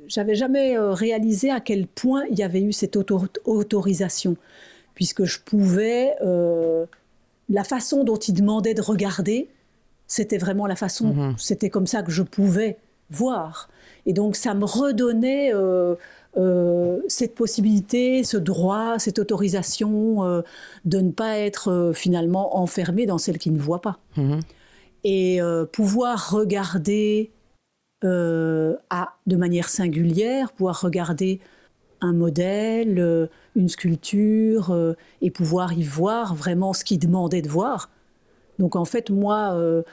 j'avais jamais réalisé à quel point il y avait eu cette auto- autorisation, puisque je pouvais, la façon dont il demandait de regarder, c'était vraiment la façon, Mhm. c'était comme ça que je pouvais voir. Et donc, ça me redonnait euh, euh, cette possibilité, ce droit, cette autorisation euh, de ne pas être finalement enfermé dans celle qui ne voit pas. Mhm. Et pouvoir regarder à, de manière singulière, pouvoir regarder un modèle, une sculpture, et pouvoir y voir vraiment ce qu'il demandait de voir. Donc en fait, moi, euh,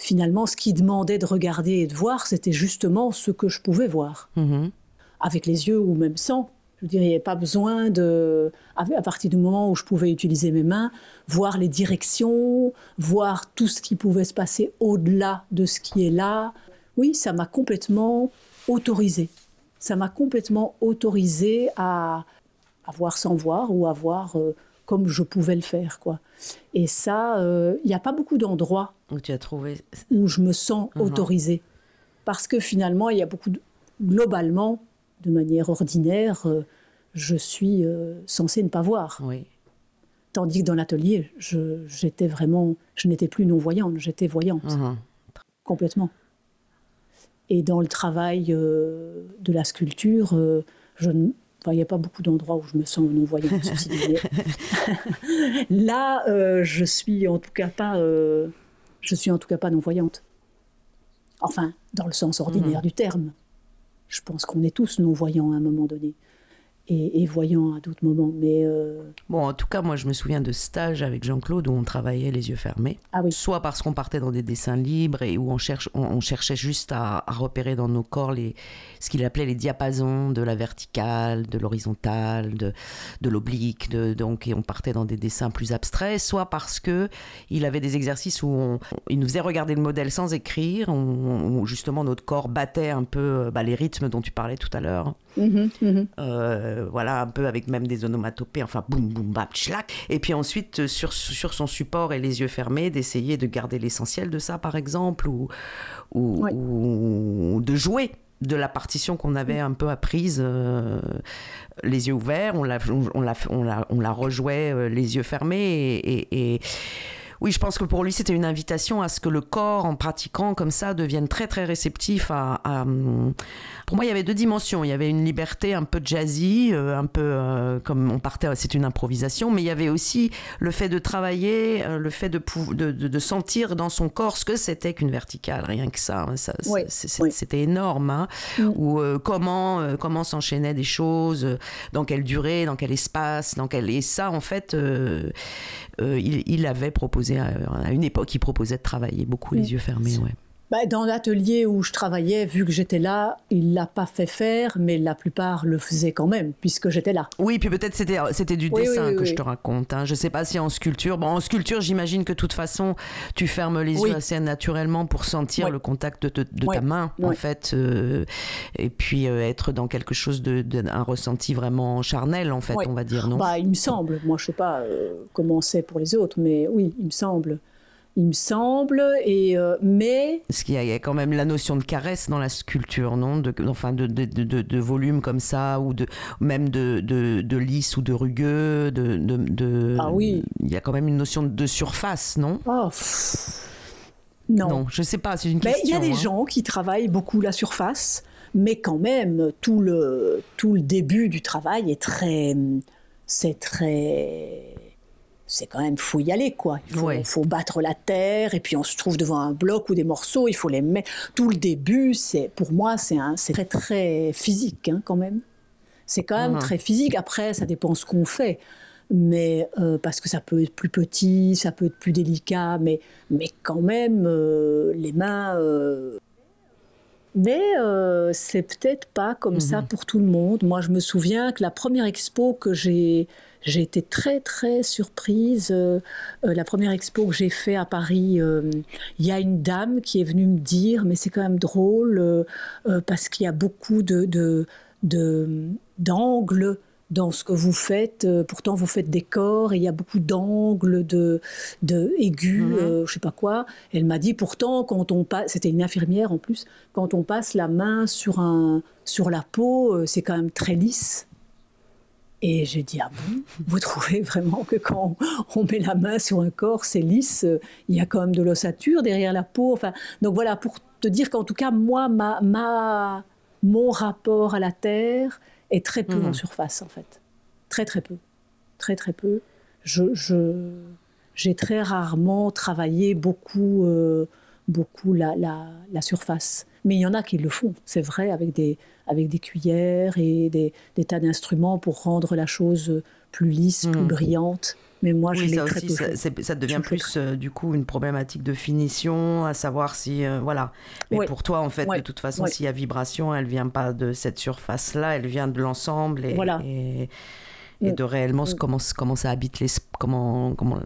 finalement, ce qu'il demandait de regarder et de voir, c'était justement ce que je pouvais voir Mhm. avec les yeux ou même sans. Je il n'y avait pas besoin de, à partir du moment où je pouvais utiliser mes mains, voir les directions, voir tout ce qui pouvait se passer au-delà de ce qui est là. Oui, ça m'a complètement autorisé. Ça m'a complètement autorisé à, à voir sans voir ou à voir euh, comme je pouvais le faire, quoi. Et ça, euh, il n'y a pas beaucoup d'endroits Où tu as trouvé. où je me sens Mhm. autorisée. Parce que finalement, il y a beaucoup de... Globalement, de manière ordinaire, euh, je suis euh, censée ne pas voir. Oui. Tandis que dans l'atelier, je, j'étais vraiment... Je n'étais plus non-voyante, j'étais voyante, Mhm. complètement. Et dans le travail euh, de la sculpture, je ne... enfin, il n'y a pas beaucoup d'endroits où je me sens non-voyante. Là, je suis en tout cas pas... je suis en tout cas pas non-voyante. Enfin, dans le sens ordinaire Mhm. du terme. Je pense qu'on est tous non-voyants à un moment donné. Et, et voyants à d'autres moments. Mais euh, Bon, en tout cas, moi, je me souviens de stages avec Jean-Claude où on travaillait les yeux fermés. ah oui, Soit parce qu'on partait dans des dessins libres et où on, cherche, on, on cherchait juste à, à repérer dans nos corps les, ce qu'il appelait les diapasons de la verticale, de l'horizontale, de, de l'oblique. Donc, et on partait dans des dessins plus abstraits. Soit parce que il avait des exercices où on, il nous faisait regarder le modèle sans écrire, où justement notre corps battait un peu euh, bah, les rythmes dont tu parlais tout à l'heure. Mhm, mhm. Euh, voilà, un peu avec même des onomatopées, enfin boum boum bap tchlac. Et puis ensuite, euh, sur, sur son support et les yeux fermés, d'essayer de garder l'essentiel de ça, par exemple, ou, ou, Ouais. ou de jouer de la partition qu'on avait un peu apprise, euh, les yeux ouverts, on la, on la, on la, on la rejouait euh, les yeux fermés et, et oui, je pense que pour lui, c'était une invitation à ce que le corps, en pratiquant comme ça, devienne très très réceptif à, Pour moi, il y avait deux dimensions. Il y avait une liberté un peu jazzy, euh, un peu euh, comme on partait, c'est une improvisation, mais il y avait aussi le fait de travailler, euh, le fait de, de, de, sentir dans son corps ce que c'était qu'une verticale, rien que ça. Hein, ça c'était énorme. Hein, mm. Ou comment comment s'enchaînaient des choses, dans quelle durée, dans quel espace, dans quel et ça en fait, il, il avait proposé à, une époque, il proposait de travailler beaucoup les yeux fermés. Ouais. Bah, dans l'atelier où je travaillais, vu que j'étais là, il l'a pas fait faire, mais la plupart le faisaient quand même, puisque j'étais là. Oui, puis peut-être c'était c'était du dessin que je te raconte. Hein. Je sais pas si en sculpture. Bon, en sculpture, j'imagine que de toute façon, tu fermes les yeux assez naturellement pour sentir le contact de, ta main, en fait, euh, et puis euh, être dans quelque chose de, un ressenti vraiment charnel, en fait, on va dire, non? Bah, il me semble. Moi, je sais pas euh, comment c'est pour les autres, mais oui, il me semble il me semble. Et, euh, mais. Parce qu'il y, a quand même la notion de caresse dans la sculpture, non? De, Enfin, de, de, de, volume comme ça, ou de, même de, de, lisse ou de rugueux. De, ah oui. Il y a quand même une notion de surface, non? Oh, Non. Non, je sais pas, c'est une question. Il y a des hein. gens qui travaillent beaucoup la surface, mais quand même, tout le, tout le début du travail est très. C'est très c'est quand même faut y aller quoi. Il faut, battre la terre et puis on se trouve devant un bloc ou des morceaux, il faut les mettre. Tout le début, c'est pour moi c'est très très physique hein, quand même. C'est quand même uh-huh. très physique. Après, ça dépend ce qu'on fait, mais euh, parce que ça peut être plus petit, ça peut être plus délicat, mais mais quand même euh, les mains. Euh, mais c'est peut-être pas comme ça uh-huh. pour tout le monde. Moi, je me souviens que la première expo que j'ai j'ai été très très surprise. Euh, euh, la première expo que j'ai fait à Paris, euh, il y a une dame qui est venue me dire, mais c'est quand même drôle parce qu'il y a beaucoup de, d'angles dans ce que vous faites. pourtant, vous faites des corps et il y a beaucoup d'angles, de, de aigus, mhm. je sais pas quoi. Elle m'a dit pourtant, quand on passe, c'était une infirmière en plus, quand on passe la main sur un sur la peau, c'est quand même très lisse. Et j'ai dit, ah bon, vous trouvez vraiment que quand on met la main sur un corps, c'est lisse, il y a quand même de l'ossature derrière la peau. Enfin, donc voilà, pour te dire qu'en tout cas, moi, ma, ma, mon rapport à la Terre est très peu en mhm. surface, en fait. Très, très peu. Très, très peu. Je, je, j'ai très rarement travaillé beaucoup, euh, beaucoup la, la, la surface. Mais il y en a qui le font, c'est vrai, avec des, avec des cuillères et des, tas d'instruments pour rendre la chose plus lisse, plus hmm. brillante. Mais moi, je l'ai très peu ça, ça, devient plus euh, du coup une problématique de finition, à savoir si euh, voilà. Mais pour toi, en fait, de toute façon, s'il y a vibration, elle vient pas de cette surface-là, elle vient de l'ensemble et, voilà. et, de réellement mm. comment, comment ça habite les, comment, comment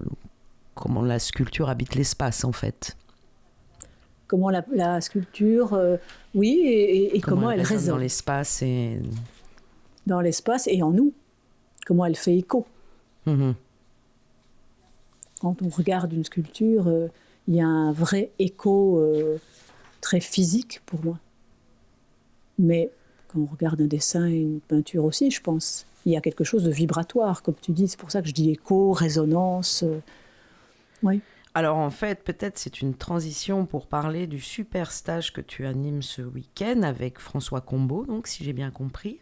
comment la sculpture habite l'espace en fait comment la, sculpture, euh, oui, et, comment, elle, résonne dans l'espace et dans l'espace et en nous, comment elle fait écho. Mhm. Quand on regarde une sculpture, euh, il y a un vrai écho euh, très physique pour moi. Mais quand on regarde un dessin et une peinture aussi, je pense, il y a quelque chose de vibratoire, comme tu dis. C'est pour ça que je dis écho, résonance. oui. Alors en fait, peut-être c'est une transition pour parler du super stage que tu animes ce week-end avec François Combeau, donc si j'ai bien compris.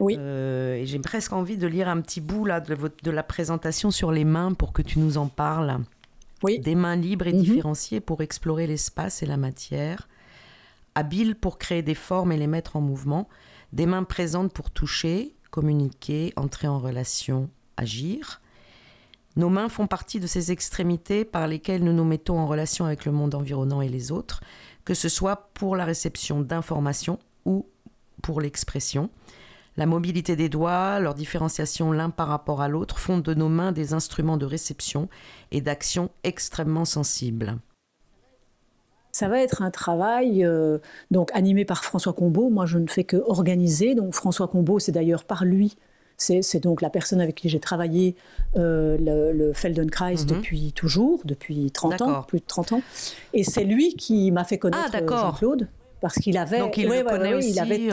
Oui. Euh, et j'ai presque envie de lire un petit bout là de, de, la présentation sur les mains pour que tu nous en parles. Oui. Des mains libres et mhm. différenciées pour explorer l'espace et la matière, habiles pour créer des formes et les mettre en mouvement, des mains présentes pour toucher, communiquer, entrer en relation, agir nos mains font partie de ces extrémités par lesquelles nous nous mettons en relation avec le monde environnant et les autres, que ce soit pour la réception d'informations ou pour l'expression. La mobilité des doigts, leur différenciation l'un par rapport à l'autre font de nos mains des instruments de réception et d'action extrêmement sensibles. Ça va être un travail euh, donc animé par François Combeau. Moi, je ne fais que organiser. Donc François Combeau, c'est d'ailleurs par lui c'est donc la personne avec qui j'ai travaillé euh, le, Feldenkrais mhm. depuis toujours, depuis 30 ans, plus de 30 ans. Et c'est lui qui m'a fait connaître ah, Jean-Claude. parce qu'il avait. Donc il le connaît aussi. Il avait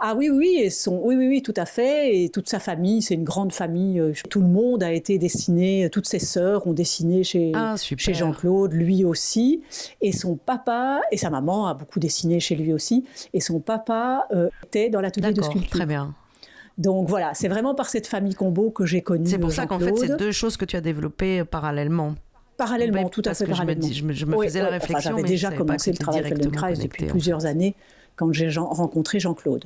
ah oui, oui, et son, oui, oui, oui, tout à fait. Et toute sa famille, c'est une grande famille. Euh, tout le monde a été dessiné, toutes ses sœurs ont dessiné chez, ah, chez Jean-Claude, lui aussi. Et son papa, et sa maman a beaucoup dessiné chez lui aussi. Et son papa euh, était dans l'atelier de sculpture. Très bien. Donc voilà, c'est vraiment par cette famille Combo que j'ai connu. C'est pour ça qu'en fait, c'est deux choses que tu as développées parallèlement. Parallèlement, tout à fait parallèlement. Je me, je me faisais la réflexion. Enfin, J'avais déjà commencé le travail Feldenkrais depuis plusieurs années quand j'ai rencontré Jean-Claude.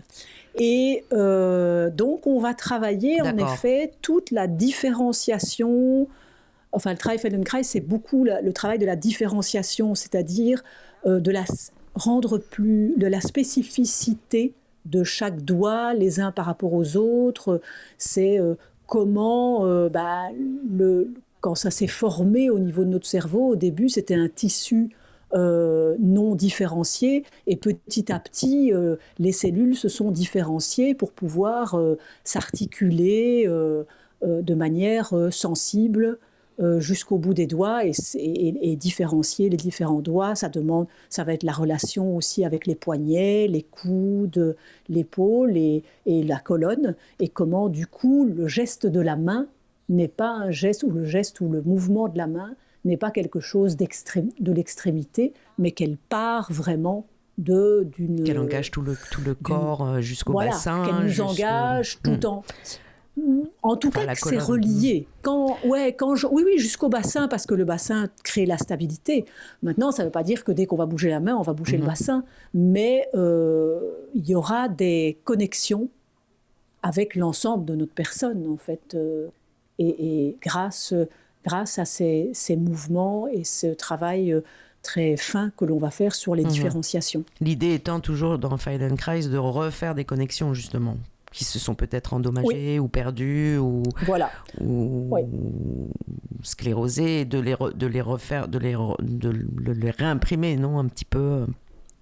Et euh, donc, on va travailler en effet toute la différenciation. Enfin, le travail Feldenkrais, c'est beaucoup le travail de la différenciation, c'est-à-dire euh, de la rendre plus de la spécificité de chaque doigt les uns par rapport aux autres. C'est euh, comment bah, le, quand ça s'est formé au niveau de notre cerveau, au début, c'était un tissu euh, non différenciés et petit à petit euh, les cellules se sont différenciées pour pouvoir euh, s'articuler de manière sensible jusqu'au bout des doigts et, et, différencier les différents doigts. Ça demande, ça va être la relation aussi avec les poignets, les coudes, l'épaule et, et, la colonne et comment du coup le geste de la main n'est pas un geste ou le geste ou le mouvement de la main n'est pas quelque chose de l'extrémité, mais qu'elle part vraiment de d'une qu'elle engage tout le tout le corps euh, jusqu'au bassin qu'elle nous engage tout hmm. en en tout cas, c'est relié. Quand, ouais, quand oui, oui, jusqu'au bassin, parce que le bassin crée la stabilité. Maintenant, ça ne veut pas dire que dès qu'on va bouger la main, on va bouger le hmm. bassin, mais euh, il y aura des connexions avec l'ensemble de notre personne, en fait. Euh, et, et, grâce grâce à ces, mouvements et ce travail euh, très fin que l'on va faire sur les mhm. différenciations. L'idée étant toujours dans Feldenkrais de refaire des connexions justement qui se sont peut-être endommagées ou perdues ou, voilà. ou sclérosées, de les, de les refaire, de les, de les réimprimer, non Un petit peu. Euh.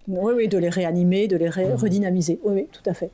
Oui, oui, de les réanimer, de les mhm. redynamiser. Oui, oui, tout à fait.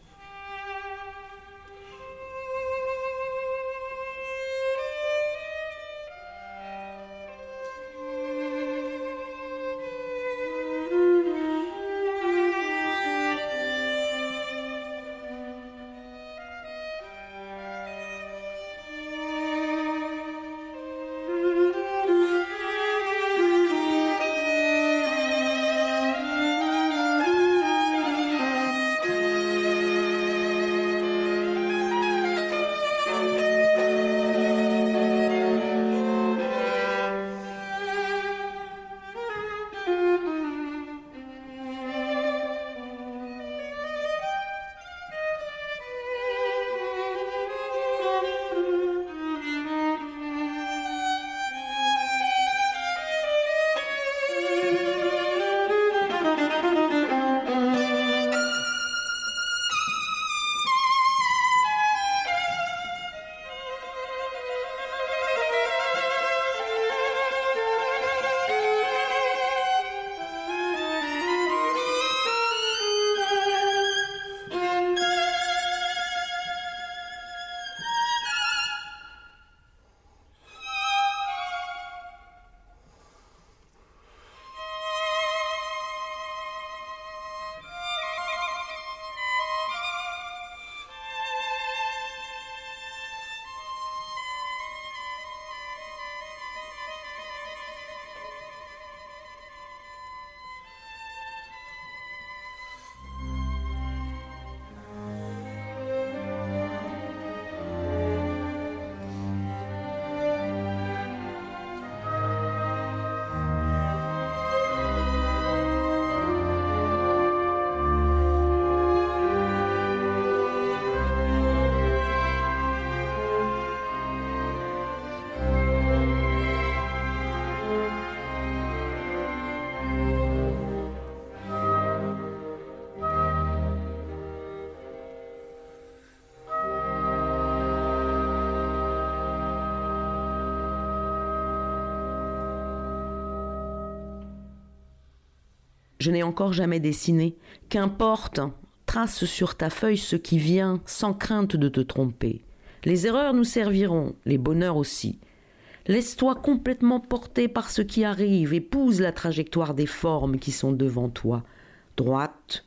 Je n'ai encore jamais dessiné. Qu'importe, trace sur ta feuille ce qui vient, sans crainte de te tromper. Les erreurs nous serviront, les bonheurs aussi. Laisse-toi complètement porter par ce qui arrive, épouse la trajectoire des formes qui sont devant toi. droite,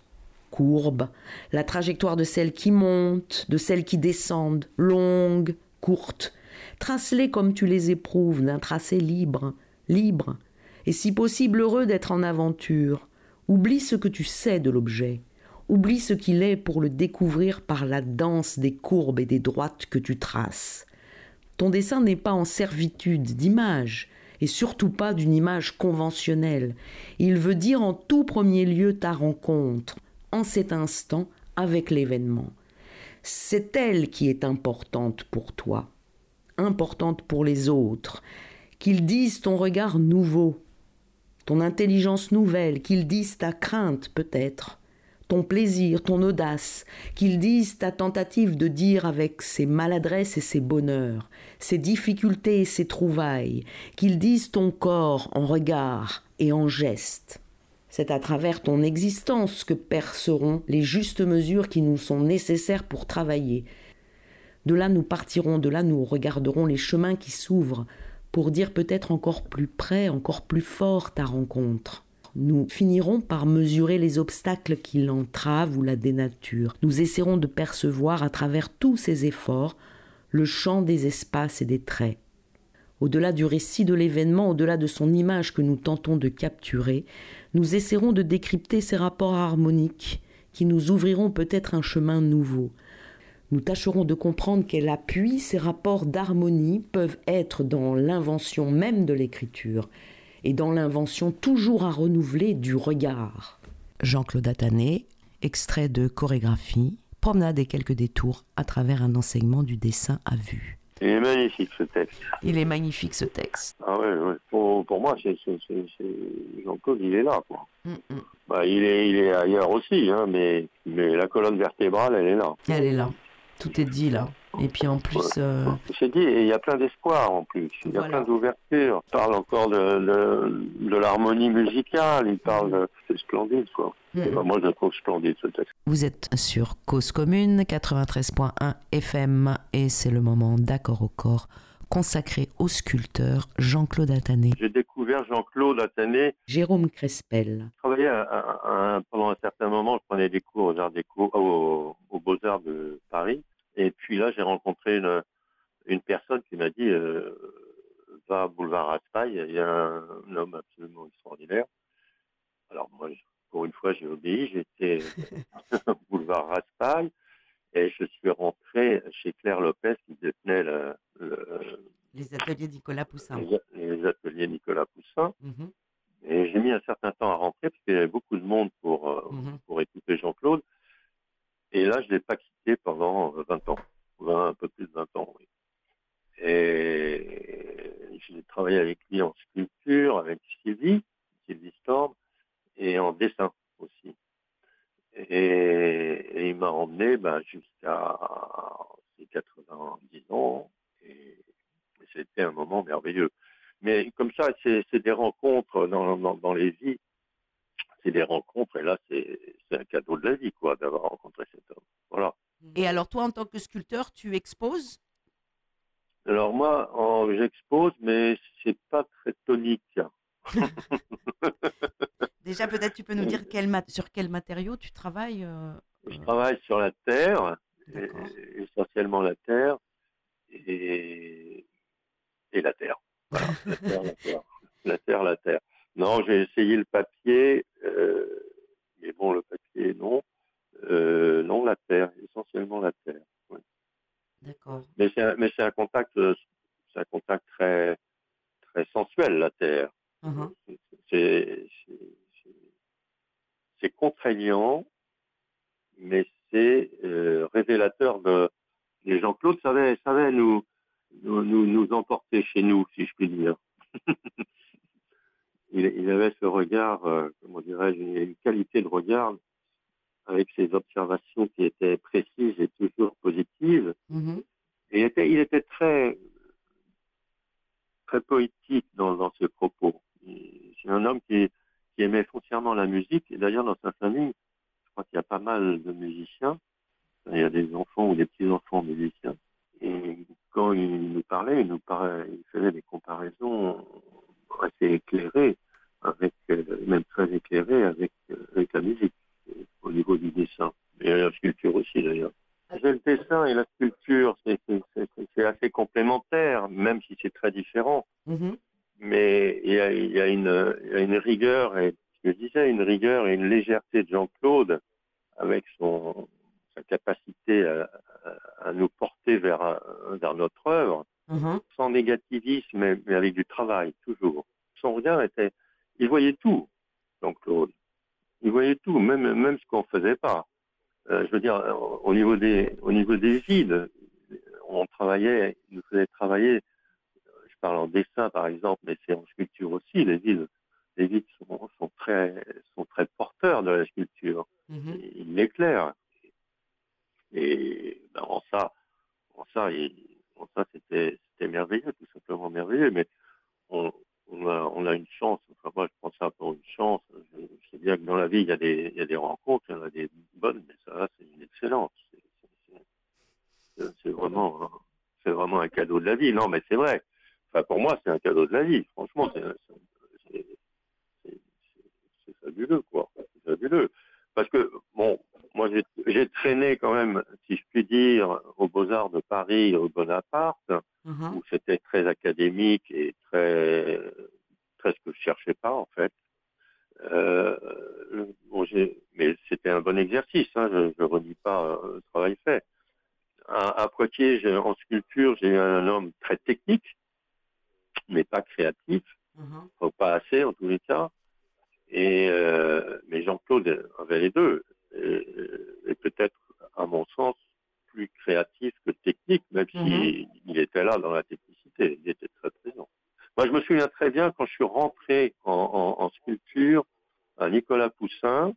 courbe, la trajectoire de celles qui montent, de celles qui descendent, longues, courtes. Trace-les comme tu les éprouves, d'un tracé libre, libre, et si possible heureux d'être en aventure. Oublie ce que tu sais de l'objet. Oublie ce qu'il est pour le découvrir par la danse des courbes et des droites que tu traces. Ton dessin n'est pas en servitude d'image, et surtout pas d'une image conventionnelle. Il veut dire en tout premier lieu ta rencontre, en cet instant, avec l'événement. C'est elle qui est importante pour toi, importante pour les autres, qu'ils disent ton regard nouveau, intelligence nouvelle, qu'ils disent ta crainte peut-être, ton plaisir, ton audace, qu'ils disent ta tentative de dire avec ses maladresses et ses bonheurs, ses difficultés et ses trouvailles, qu'ils disent ton corps en regard et en geste. C'est à travers ton existence que perceront les justes mesures qui nous sont nécessaires pour travailler. De là nous partirons, de là nous regarderons les chemins qui s'ouvrent pour dire peut-être encore plus près, encore plus fort ta rencontre. Nous finirons par mesurer les obstacles qui l'entravent ou la dénaturent. Nous essaierons de percevoir à travers tous ces efforts le champ des espaces et des traits. Au-delà du récit de l'événement, au-delà de son image que nous tentons de capturer, nous essaierons de décrypter ces rapports harmoniques qui nous ouvriront peut-être un chemin nouveau. Nous tâcherons de comprendre quel appui ces rapports d'harmonie peuvent être dans l'invention même de l'écriture, et dans l'invention toujours à renouveler du regard. Jean-Claude Attané, extrait de chorégraphie, promenade et quelques détours à travers un enseignement du dessin à vue. Il est magnifique ce texte. Il est magnifique ce texte. Ah ouais, ouais. Pour, pour, moi, c'est, Jean-Claude, il est là. Quoi. Mm, mm. Bah, il, est, il est ailleurs aussi, hein, mais, mais la colonne vertébrale, elle est là. Elle est là. Tout est dit là. Et puis en plus. Euh... C'est dit, il y a plein d'espoir en plus. Il y a plein d'ouverture. Il parle encore de, de, l'harmonie musicale. Il parle de. C'est splendide, quoi. Mm. moi, je le trouve splendide ce texte. Vous êtes sur Cause Commune 93.1 FM et c'est le moment d'accord au corps consacré au sculpteur Jean-Claude Attané. J'ai découvert Jean-Claude Attané. Jérôme Crespel. Je travaillais pendant un certain moment, je prenais des cours aux Arts Déco, aux, aux Beaux-Arts de Paris. Et puis là, j'ai rencontré une, une personne qui m'a dit euh, va à Boulevard Raspail, il y a un, homme absolument extraordinaire. Alors moi, pour une fois, j'ai obéi, j'étais Boulevard Raspail et je suis rentré chez Claire Lopez qui détenait le, les ateliers Nicolas Poussin. Les, ateliers Nicolas Poussin. Mhm. Et j'ai mis un certain temps à rentrer parce qu'il y avait beaucoup de monde pour, euh, mhm. pour écouter Jean-Claude. Et là, je ne l'ai pas quitté pendant 20 ans, un peu plus de 20 ans, oui. Et j'ai travaillé avec lui en sculpture, avec Sylvie, Sylvie Storm, et en dessin aussi. Et, il m'a emmené ben, jusqu'à ses 90 ans, et, c'était un moment merveilleux. Mais comme ça, c'est des rencontres dans les vies c'est des rencontres et là c'est un cadeau de la vie quoi d'avoir rencontré cet homme. Voilà. Et alors toi en tant que sculpteur, tu exposes? Alors moi, j'expose, mais c'est pas très tonique. Déjà peut-être tu peux nous dire quel sur quel matériau tu travailles euh, Je travaille sur la terre, essentiellement la terre et, et la terre. la terre, la terre. La terre, la terre. Non, j'ai essayé le papier, euh, mais bon, le papier, non. Euh, non, la terre, essentiellement la terre. D'accord. Mais c'est un, mais c'est un contact, euh, c'est un contact très, très sensuel, la terre. Uh-huh. C'est, c'est contraignant, mais c'est révélateur de. Les Jean-Claude savait, savait nous, nous, nous, nous emporter chez nous, si je puis dire. il, avait ce regard, euh, comment dirais-je, une, qualité de regard avec ses observations qui étaient précises et toujours positives. Mm-hmm. Et il était, il était très, très poétique dans, dans ses propos. C'est un homme qui, qui aimait foncièrement la musique. Et d'ailleurs, dans sa famille, je crois qu'il y a pas mal de musiciens. Il y a des enfants ou des petits-enfants musiciens. Et quand il nous parlait, il nous parlait, il faisait des comparaisons assez éclairé, avec, euh, même très éclairé avec, euh, avec la musique. sculpture aussi d'ailleurs. Le dessin et la sculpture, c'est assez complémentaire, même si c'est très différent. Mm-hmm. Mais il y a, y, a une, y a une rigueur, et ce que je disais, une rigueur et une légèreté de Jean-Claude avec son, sa capacité à, à, nous porter vers, vers notre œuvre, mm-hmm. sans négativisme, mais, avec du travail, toujours. Son regard était, il voyait tout, Jean-Claude. Il voyait tout, même, même ce qu'on ne faisait pas. Euh, je veux dire, au niveau des, au niveau des vides, on travaillait, il nous faisait travailler, je parle en dessin par exemple, mais c'est en sculpture aussi, les vides, les vides sont, sont, très, sont très porteurs de la sculpture. Mm-hmm. Il l'éclaire. Et ben, en ça, en ça, ça c'était, merveilleux, tout simplement merveilleux. Mais on, a, une chance, enfin moi je prends ça pour une chance. Je, sais bien que dans la vie il y a des, rencontres, il y en a des bonnes, mais ça c'est une excellence. C'est vraiment, c'est vraiment un cadeau de la vie. Non, mais c'est vrai. Enfin pour moi c'est un cadeau de la vie. Franchement c'est fabuleux quoi. C'est fabuleux. Parce que bon, moi j'ai traîné quand même, si je puis dire, aux Beaux Arts de Paris, au Bonaparte Mhm. où c'était très académique et très, très ce que je cherchais pas en fait. Euh, bon, mais c'était un bon exercice, hein, je ne redis pas euh, le travail fait. À, à Poitiers, en sculpture, j'ai eu un homme très technique, mais pas créatif, mhm. pas assez en tous les cas. Et euh, mais Jean-Claude avait les deux, et peut-être, à mon sens, plus créatif que technique, même s'il mhm. était là dans la technicité, il était très présent. Moi, je me souviens très bien quand je suis rentré en, sculpture à Nicolas Poussin,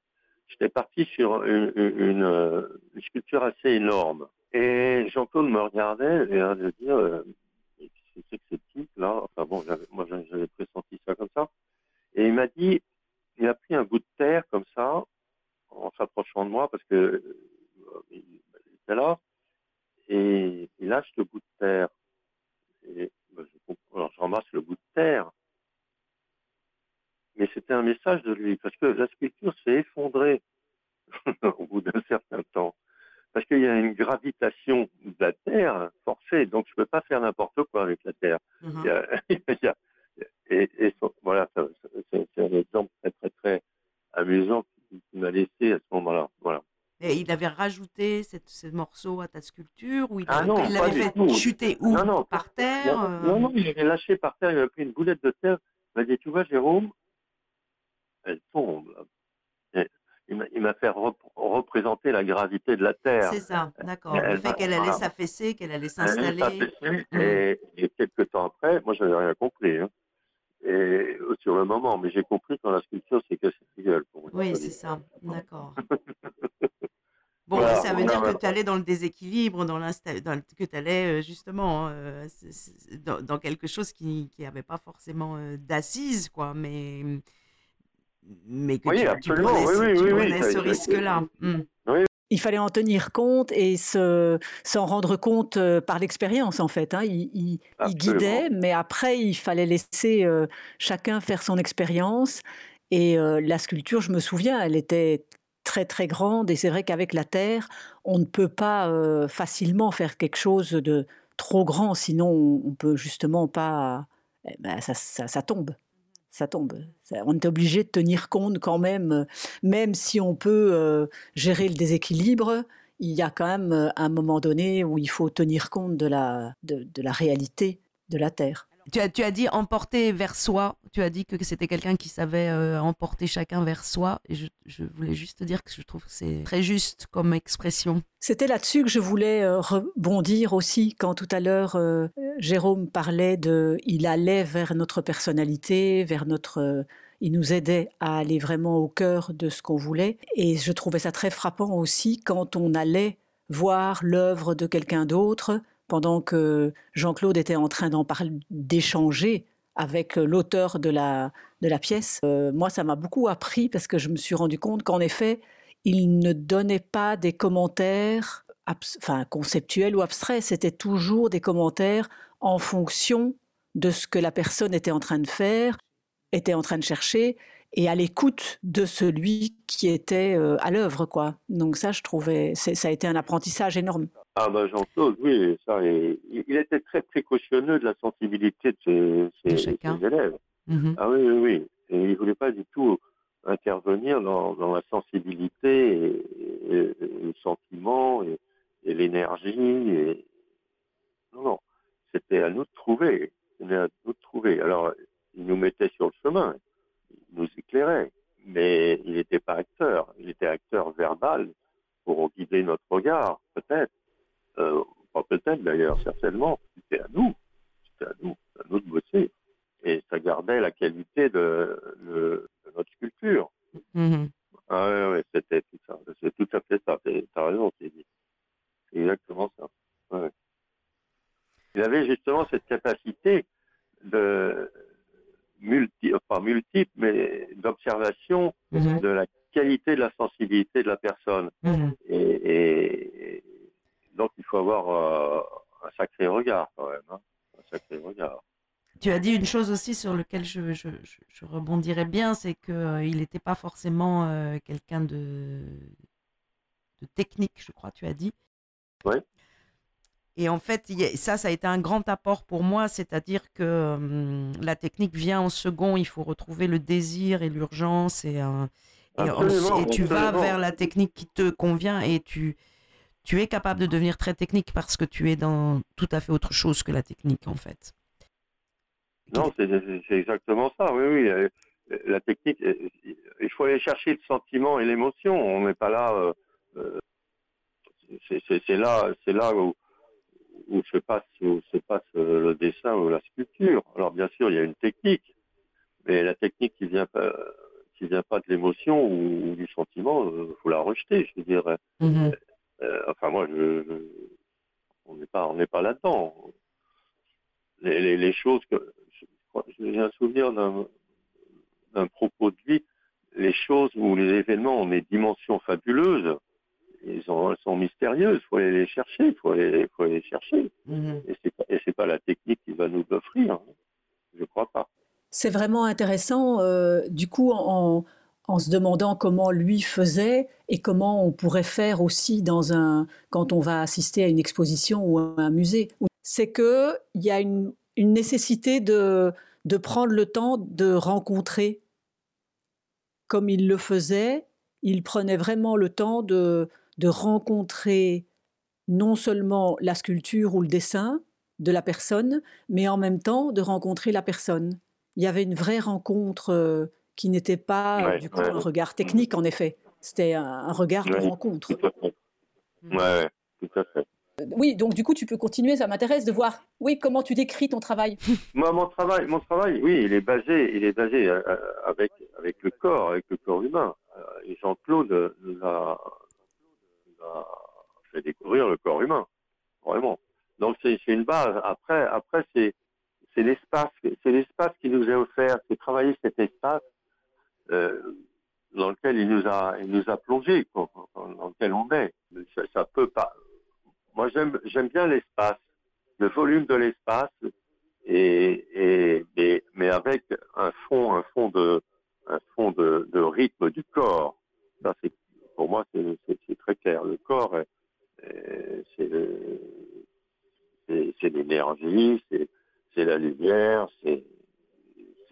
j'étais parti sur une, sculpture assez énorme. Et Jean-Claude me regardait et a de dire, euh, c'est que ce type-là, enfin bon, moi j'avais pressenti ça comme ça. Et il m'a dit, il a pris un bout de terre comme ça, s'approchant de moi, parce que euh, là, et il lâche le bout de terre. Et, ben, je, alors je ramasse le bout de terre. Mais c'était un message de lui, parce que la sculpture s'est effondrée au bout d'un certain temps. Parce qu'il y a une gravitation de la Terre forcée, donc je ne peux pas faire n'importe quoi avec la Terre. et, voilà, c'est un exemple très très très amusant qui m'a laissé à ce moment-là. Voilà. Et il avait rajouté cette, ce morceau à ta sculpture ou il, ah l'avait fait chuter où? Par terre euh? non, non, il l'avait lâché par terre, il avait pris une boulette de terre. Il m'a dit, tu vois, Jérôme, elle tombe. il m'a fait représenter la gravité de la Terre. C'est ça, d'accord. Le fait qu'elle allait s'affaisser, qu'elle allait s'installer. Et, et, quelques temps après, moi, je n'avais rien compris. Hein. Et sur le moment, mais j'ai compris quand la sculpture s'est cassée la gueule. Pour oui, c'est ça, d'accord. Bon, ça veut dire que tu allais dans le déséquilibre, dans, dans que tu allais euh, justement euh, dans, quelque chose qui n'avait pas forcément euh, d'assises, quoi, mais, mais que tu, prenais, ce risque-là. Il fallait en tenir compte et s'en rendre compte par l'expérience, en fait. Hein. Il, il, guidait, mais après, il fallait laisser chacun faire son expérience. Et la sculpture, je me souviens, elle était très très grande et c'est vrai qu'avec la Terre, on ne peut pas euh, facilement faire quelque chose de trop grand, sinon on, peut justement pas, eh ben, ça, ça, tombe. Ça tombe. on est obligé de tenir compte quand même, même si on peut euh, gérer le déséquilibre, il y a quand même euh, un moment donné où il faut tenir compte de la, de la réalité de la Terre. Tu as, tu as dit emporter vers soi. Tu as dit que c'était quelqu'un qui savait euh, emporter chacun vers soi. Et je, je, voulais juste te dire que je trouve que c'est très juste comme expression. C'était là-dessus que je voulais euh, rebondir aussi quand tout à l'heure euh, Jérôme parlait de il allait vers notre personnalité, vers notre il nous aidait à aller vraiment au cœur de ce qu'on voulait et je trouvais ça très frappant aussi quand on allait voir l'œuvre de quelqu'un d'autre pendant que Jean-Claude était en train d'en parler, d'échanger avec l'auteur de la, de la pièce. Euh, moi, ça m'a beaucoup appris parce que je me suis rendu compte qu'en effet, il ne donnait pas des commentaires enfin, conceptuels ou abstraits, c'était toujours des commentaires en fonction de ce que la personne était en train de faire, était en train de chercher, et à l'écoute de celui qui était euh, à l'œuvre, quoi. Donc ça, je trouvais, ça a été un apprentissage énorme. Ah ben Jean-Claude, oui, ça, il était très précautionneux de la sensibilité de ses, élèves. Mm-hmm. Ah oui, oui, oui. Et il ne voulait pas du tout intervenir dans, la sensibilité et, le sentiment et, l'énergie. Et... Non, non, c'était à nous de trouver. C'était à nous de trouver. Alors, il nous mettait sur le chemin, il nous éclairait, mais il n'était pas acteur. Il était acteur verbal pour guider notre regard, peut-être. Euh, pas peut-être d'ailleurs, certainement. C'était à nous. C'était à nous, à nous de bosser. Et ça gardait la qualité de, de notre sculpture. Mm-hmm. Ah ouais, ouais c'était tout ça. C'est tout à fait ça. T'as raison, c'est exactement ça. Ouais. Il avait justement cette capacité de multi, enfin multiple, mais d'observation mm-hmm. de la qualité de la sensibilité de la personne. Mm-hmm. Et, donc il faut avoir euh, un sacré regard quand même, hein. un sacré regard. Tu as dit une chose aussi sur laquelle je, je, je, rebondirais bien, c'est qu'il euh, n'était pas forcément euh, quelqu'un de, de, technique, je crois, tu as dit. Oui. Et en fait, ça, ça a été un grand apport pour moi, c'est-à-dire que hum, la technique vient en second, il faut retrouver le désir et l'urgence, et, et, et, tu vas vers la technique qui te convient, et tu, tu es capable de devenir très technique parce que tu es dans tout à fait autre chose que la technique, en fait. Non, c'est exactement ça, oui, oui. Euh, la technique, euh, il faut aller chercher le sentiment et l'émotion. On n'est pas là. Euh, c'est là, c'est là où, où se passe, où se passe le dessin ou la sculpture. Alors bien sûr, il y a une technique, mais la technique qui vient pas, qui vient pas de l'émotion ou, du sentiment, il faut la rejeter. Je veux dire. Mm-hmm. enfin moi, je, on n'est pas, on n'est pas là-dedans. Les, les, choses que j'ai un souvenir d'un propos de lui, les choses ou les événements ont des dimensions fabuleuses, ils elles sont mystérieuses, il faut aller les chercher, il faut aller, faut les chercher. Mhm. Et ce n'est pas la technique qui va nous l'offrir, hein. je ne crois pas. C'est vraiment intéressant, euh, du coup, en, en, se demandant comment lui faisait et comment on pourrait faire aussi dans un, quand on va assister à une exposition ou à un musée. C'est qu'il y a une une nécessité de, de prendre le temps de rencontrer. Comme il le faisait, il prenait vraiment le temps de, de rencontrer non seulement la sculpture ou le dessin de la personne, mais en même temps de rencontrer la personne. Il y avait une vraie rencontre euh, qui n'était pas du coup un regard technique en effet, c'était un, regard de rencontre. Oui, tout à fait. Oui, donc du coup, tu peux continuer. Ça m'intéresse de voir, oui, comment tu décris ton travail. Moi, mon travail, mon travail, oui, il est basé, il est basé euh, euh, avec avec le corps, avec le corps humain. Euh, et Jean-Claude nous a, fait découvrir le corps humain, vraiment. Donc c'est une base. Après, après c'est c'est l'espace, c'est l'espace qui nous est offert, c'est travailler cet espace dans lequel il nous a, il nous a plongé, dans lequel on est. Ça, ça peut pas, moi, j'aime bien l'espace, le volume de l'espace, et, mais avec un fond, un fond de, un fond de, rythme du corps. Ça, c'est pour moi, c'est très clair. Le corps, c'est l'énergie, c'est la lumière, c'est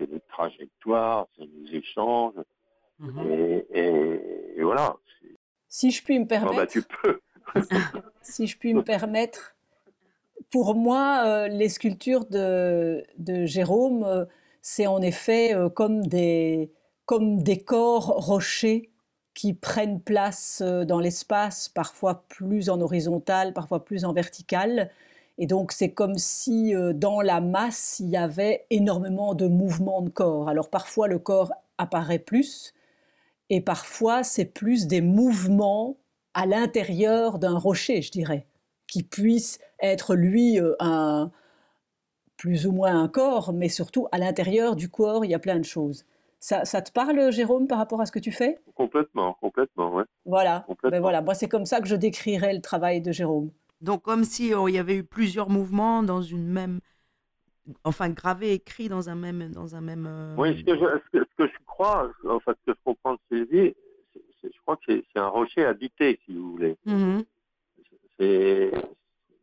les trajectoires, c'est les échanges. Mm-hmm. et, voilà. Si je puis me permettre. Ah bah, tu peux. si je puis me permettre. Pour moi, euh, les sculptures de, Jérôme, euh, c'est en effet euh, comme, des, comme des corps rochers qui prennent place dans l'espace, parfois plus en horizontal, parfois plus en vertical. Et donc c'est comme si dans la masse, il y avait énormément de mouvements de corps. Alors parfois le corps apparaît plus, et parfois c'est plus des mouvements à l'intérieur d'un rocher, je dirais, qui puisse être lui euh, un plus ou moins un corps, mais surtout à l'intérieur du corps, il y a plein de choses. Ça, te parle, Jérôme, par rapport à ce que tu fais? Complètement, complètement, ouais. Voilà, Ben voilà. moi c'est comme ça que je décrirais le travail de Jérôme. Donc comme si oh, il y avait eu plusieurs mouvements dans une même, enfin gravé, écrit dans un même, dans un même. Oui, ce que, je, ce que je crois, enfin, ce que je comprends de Sylvie, je crois que c'est un rocher habité, si vous voulez. Mhm. C'est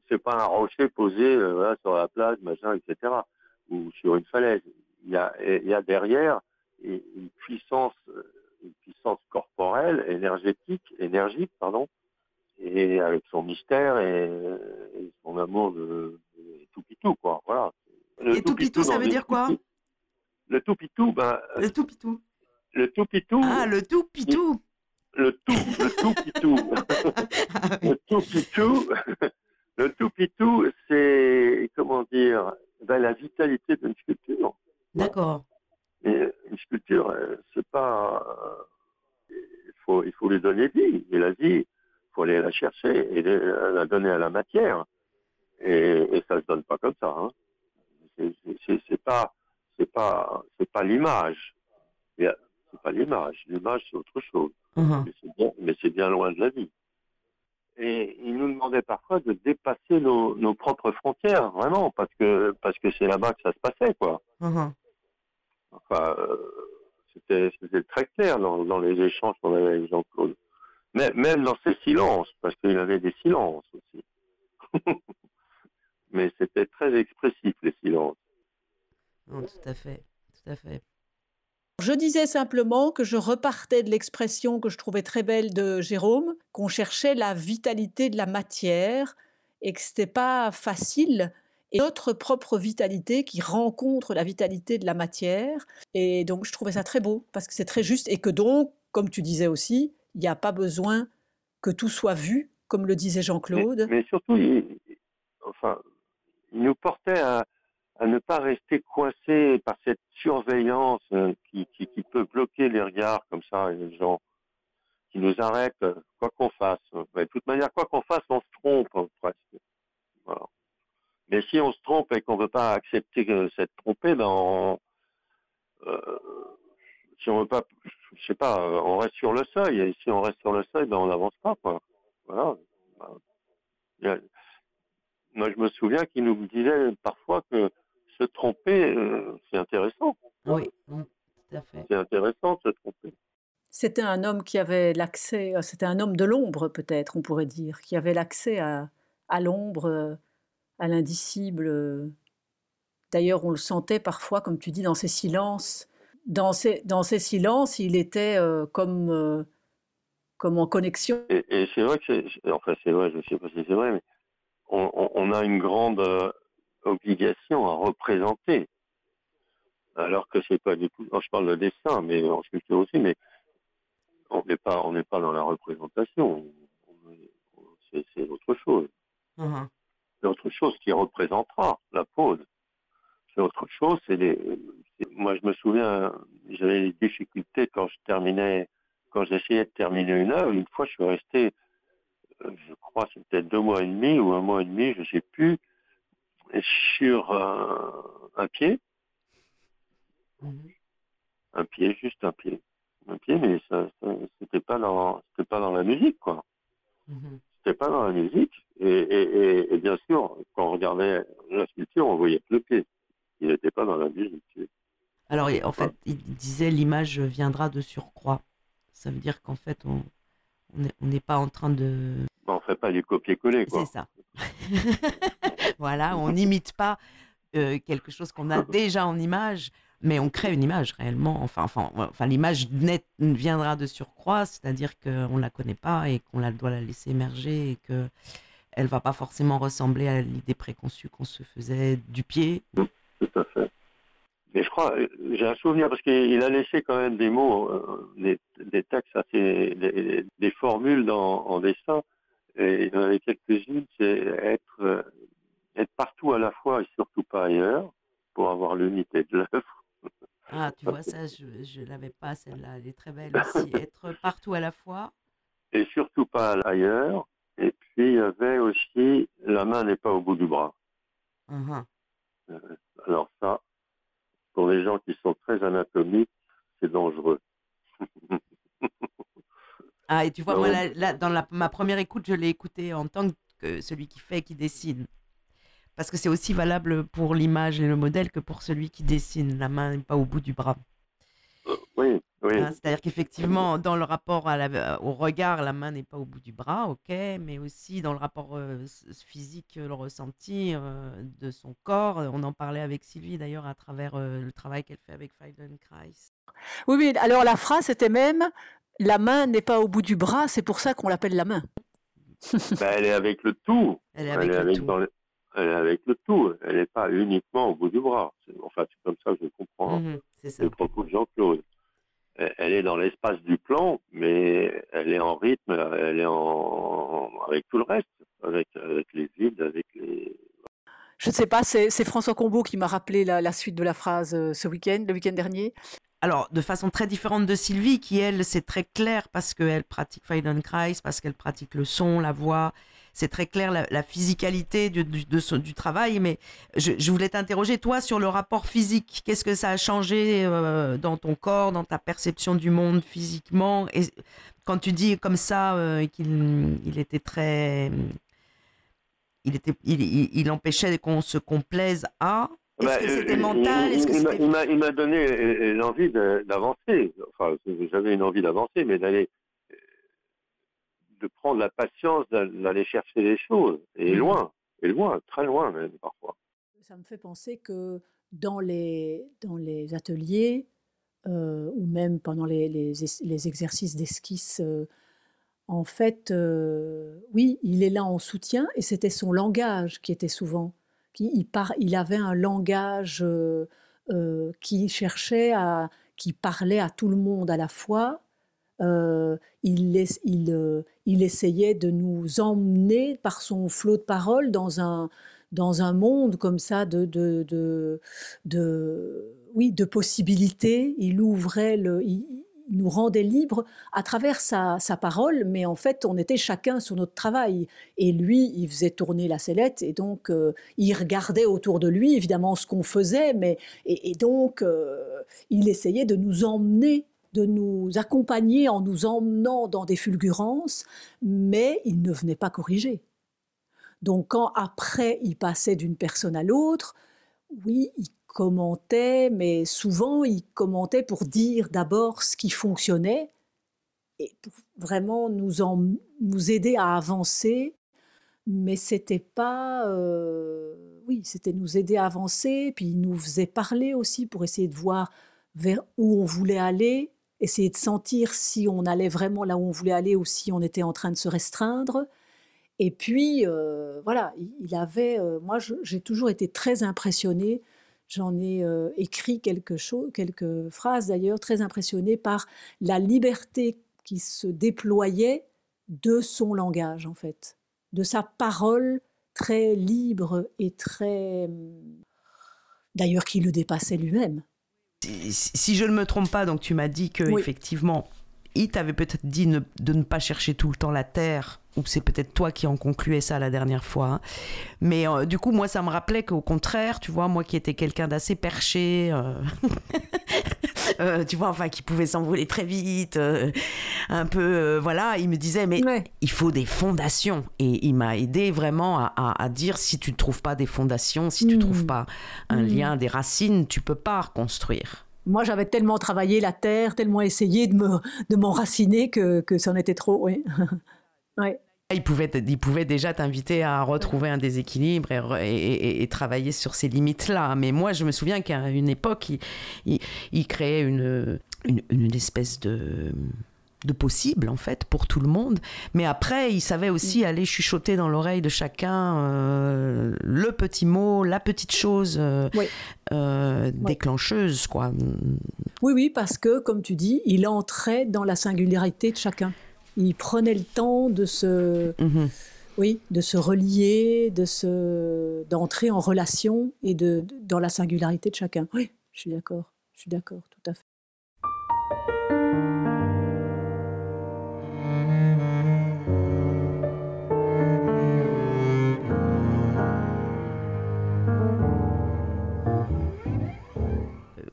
c'est pas un rocher posé euh, sur la plage, machin, etc. ou sur une falaise. Il y a, il y a derrière une puissance, une puissance corporelle, énergétique, énergique, pardon, et avec son mystère et, son amour de, tout pitou, quoi. Voilà. Le et tout pitou, ça veut dire quoi Le tout pitou, ben. Le tout pitou. Le tout pitou. Ah, le tout pitou. Le tout, le tout pitou. le tout pitou. Le tout pitou, c'est, comment dire, ben, la vitalité d'une sculpture. D'accord. Mais une sculpture, euh, c'est pas. il, faut, il faut lui donner vie. Et la vie, faut aller la chercher et la donner à la matière. Et, et ça se donne pas comme ça. Hein. C'est pas, c'est pas, c'est pas l'image. C'est pas l'image. L'image, c'est autre chose. Uh-huh. Mais c'est bien, loin de la vie. Et il nous demandait parfois de dépasser nos, nos propres frontières, vraiment, parce que parce que c'est là-bas que ça se passait, quoi. Uh-huh. Enfin, euh, c'était très clair dans, dans les échanges qu'on avait avec Jean-Claude. Mais même dans ses silences, parce qu'il avait des silences aussi. Mais c'était très expressif les silences. tout à fait, tout à fait. Je disais simplement que je repartais de l'expression que je trouvais très belle de Jérôme, qu'on cherchait la vitalité de la matière et que c'était pas facile et notre propre vitalité qui rencontre la vitalité de la matière. Et donc je trouvais ça très beau parce que c'est très juste et que donc, comme tu disais aussi, il n'y a pas besoin que tout soit vu, comme le disait Jean-Claude. Mais, surtout, il, enfin, nous portait à, ne pas rester coincé par cette surveillance euh, qui, peut bloquer les regards comme ça, et les gens qui nous arrêtent, euh, quoi qu'on fasse. de toute manière, quoi qu'on fasse, on se trompe hein, presque. Mais si on se trompe et qu'on veut pas accepter cette trompée, ben euh, si on veut pas, je sais pas, on reste sur le seuil. Et si on reste sur le seuil, ben on n'avance pas, quoi. Voilà. Moi, je me souviens qu'il nous disait parfois que se tromper, euh, c'est intéressant. Oui, tout à fait. C'est intéressant de se tromper. C'était un homme qui avait l'accès, euh, c'était un homme de l'ombre peut-être, on pourrait dire, qui avait l'accès à, à l'ombre, euh, à l'indicible. D'ailleurs, on le sentait parfois, comme tu dis, dans ses silences. Dans ses, dans ses silences, il était comme, comme en connexion. Et, et c'est vrai que c'est, enfin c'est vrai, je ne sais pas si c'est vrai, mais on, on, a une grande obligation à représenter. Alors que c'est pas du tout. je parle de dessin, mais en sculpture aussi, mais on n'est pas, on n'est pas dans la représentation. C'est autre chose. Uh-huh. C'est autre chose qui représentera la pose. Autre chose. C'est. Moi, je me souviens, j'avais des difficultés quand je terminais, quand j'essayais de terminer une œuvre. Une fois, je suis resté, je crois, c'était deux mois et demi ou un mois et demi, je sais plus, sur un, pied. Mhm. Un pied, juste un pied. Un pied, mais ça, c'était pas dans, c'était pas dans la musique, quoi. Mhm. C'était pas dans la musique. Et, bien sûr, quand on regardait la sculpture, on voyait que le pied. Il n'était pas dans la musique. Alors, en fait, il disait l'image viendra de surcroît. Ça veut dire qu'en fait, on n'est pas en train de. On fait pas du copier-coller, quoi. C'est ça. voilà, on n'imite pas euh, quelque chose qu'on a déjà en image, mais on crée une image réellement. Enfin, enfin, enfin l'image viendra de surcroît, c'est-à-dire qu'on ne la connaît pas et qu'on doit la laisser émerger et que elle va pas forcément ressembler à l'idée préconçue qu'on se faisait du pied. Tout à fait. Mais je crois, j'ai un souvenir parce qu'il a laissé quand même des mots, euh, des, textes assez, des, formules dans, en dessin. Et il y en avait quelques-unes, c'est être euh, être partout à la fois et surtout pas ailleurs pour avoir l'unité de l'œuvre. Ah, tu vois, ça, je ne l'avais pas, celle-là, elle est très belle aussi. Être partout à la fois. Et surtout pas ailleurs. Et puis, il y avait aussi la main n'est pas au bout du bras. Uh-huh. Alors ça, pour les gens qui sont très anatomiques, c'est dangereux. ah, et tu vois, moi, là, dans ma première écoute, je l'ai écouté en tant que celui qui fait, qui dessine. Parce que c'est aussi valable pour l'image et le modèle que pour celui qui dessine. La main n'est pas au bout du bras. Oui, oui. Hein, C'est-à-dire qu'effectivement, dans le rapport à la- au regard, la main n'est pas au bout du bras, ok, mais aussi dans le rapport euh, physique, le ressenti euh, de son corps. On en parlait avec Sylvie d'ailleurs à travers euh, le travail qu'elle fait avec Feldenkrais. Oui, oui. Alors la phrase était même la main n'est pas au bout du bras, c'est pour ça qu'on l'appelle la main. Ben, elle est avec le tout. Elle est avec le tout. dans le- elle est avec le tout. Elle n'est pas uniquement au bout du bras. Enfin, c'est comme ça que je comprends ça. le propos de Jean-Claude. Elle est dans l'espace du plan, mais elle est en rythme, elle est en avec tout le reste, avec, avec les vides, avec les. Je ne sais pas, c'est François Combeau qui m'a rappelé la, la suite de la phrase euh, ce week-end, le week-end dernier. Alors, de façon très différente de Sylvie, qui elle, c'est très clair parce qu'elle pratique Feldenkrais, parce qu'elle pratique le son, la voix. C'est très clair la, la physicalité du, du, de son- du travail. Mais je, je voulais t'interroger, toi, sur le rapport physique. Qu'est-ce que ça a changé euh, dans ton corps, dans ta perception du monde physiquement? Et quand tu dis comme ça euh, qu'il il était très. Il, était, il, il, il empêchait qu'on se complaise à. Est-ce que c'était il- mental? il- Est-ce que il m'a- donné euh, l'envie d'avancer. Enfin, j'avais une envie d'avancer, mais d'aller de prendre la patience d'a- d'aller chercher les choses et loin, et loin, très loin même parfois. Ça me fait penser que dans les, dans les ateliers, euh, ou même pendant les, les es- les exercices d'esquisse, euh, en fait, euh, oui, il est là en soutien, et c'était son langage qui était souvent. Qui, il, par- il avait un langage euh, euh, qui cherchait à. qui parlait à tout le monde à la fois. Euh, euh, il essayait de nous emmener par son flot de paroles dans un, dans un monde comme ça de, de, de, oui, de possibilités. Il ouvrait, le, il, nous rendait libres à travers sa, sa parole, mais en fait, on était chacun sur notre travail. Et lui, il faisait tourner la sellette, et donc euh, il regardait autour de lui, évidemment, ce qu'on faisait, mais, et, donc il essayait de nous emmener de nous accompagner en nous emmenant dans des fulgurances, mais il ne venait pas corriger. Donc quand après il passait d'une personne à l'autre, oui, il commentait, mais souvent il commentait pour dire d'abord ce qui fonctionnait et pour vraiment nous, en, nous aider à avancer, mais c'était pas, euh, oui, c'était nous aider à avancer, puis il nous faisait parler aussi pour essayer de voir vers où on voulait aller, essayer de sentir si on allait vraiment là où on voulait aller ou si on était en train de se restreindre. Et puis, euh, voilà, il- avait, euh, moi j'ai toujours été très impressionnée, j'en ai euh, écrit quelque chose, quelques phrases d'ailleurs, très impressionnée par la liberté qui se déployait de son langage en fait, de sa parole très libre et très... hum, D'ailleurs, qui le dépassait lui-même. Si, si je ne me trompe pas, donc tu m'as dit que Oui. effectivement, il t'avait peut-être dit ne- de ne pas chercher tout le temps la terre, ou c'est peut-être toi qui en concluais ça la dernière fois. hein. Mais euh, du coup, moi, ça me rappelait qu'au contraire, tu vois, moi qui étais quelqu'un d'assez perché, euh, euh, tu vois, enfin, qui pouvait s'envoler très vite, un peu, voilà, il me disait, mais Ouais. il faut des fondations. Et il m'a aidé vraiment à, à- à dire si tu ne trouves pas des fondations, si tu ne trouves pas un lien, des racines, tu peux pas reconstruire. Moi, j'avais tellement travaillé la terre, tellement essayé de me de m'enraciner que, que c'en était trop. Oui. ouais. Il pouvait, il déjà t'inviter à retrouver un déséquilibre et, travailler sur ces limites-là. Mais moi, je me souviens qu'à une époque, il, il- créait une, une espèce de, de possible, en fait, pour tout le monde. Mais après, il savait aussi aller chuchoter dans l'oreille de chacun euh, le petit mot, la petite chose euh, Oui. euh, déclencheuse, quoi. Oui, oui, parce que, comme tu dis, il entrait dans la singularité de chacun. Il prenait le temps de se, Mhm. oui, de se relier, de se, d'entrer en relation et de, de- dans la singularité de chacun. Oui, je suis d'accord. Je suis d'accord, tout à fait.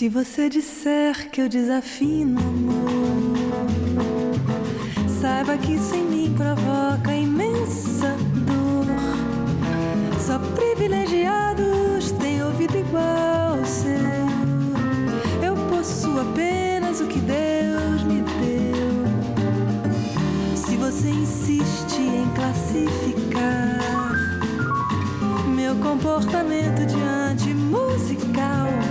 Se você disser que eu desafino amor, saiba que isso em mim provoca imensa dor. Só privilegiados têm ouvido igual ao seu. Eu possuo apenas o que Deus me deu. Se você insiste em classificar meu comportamento diante musical.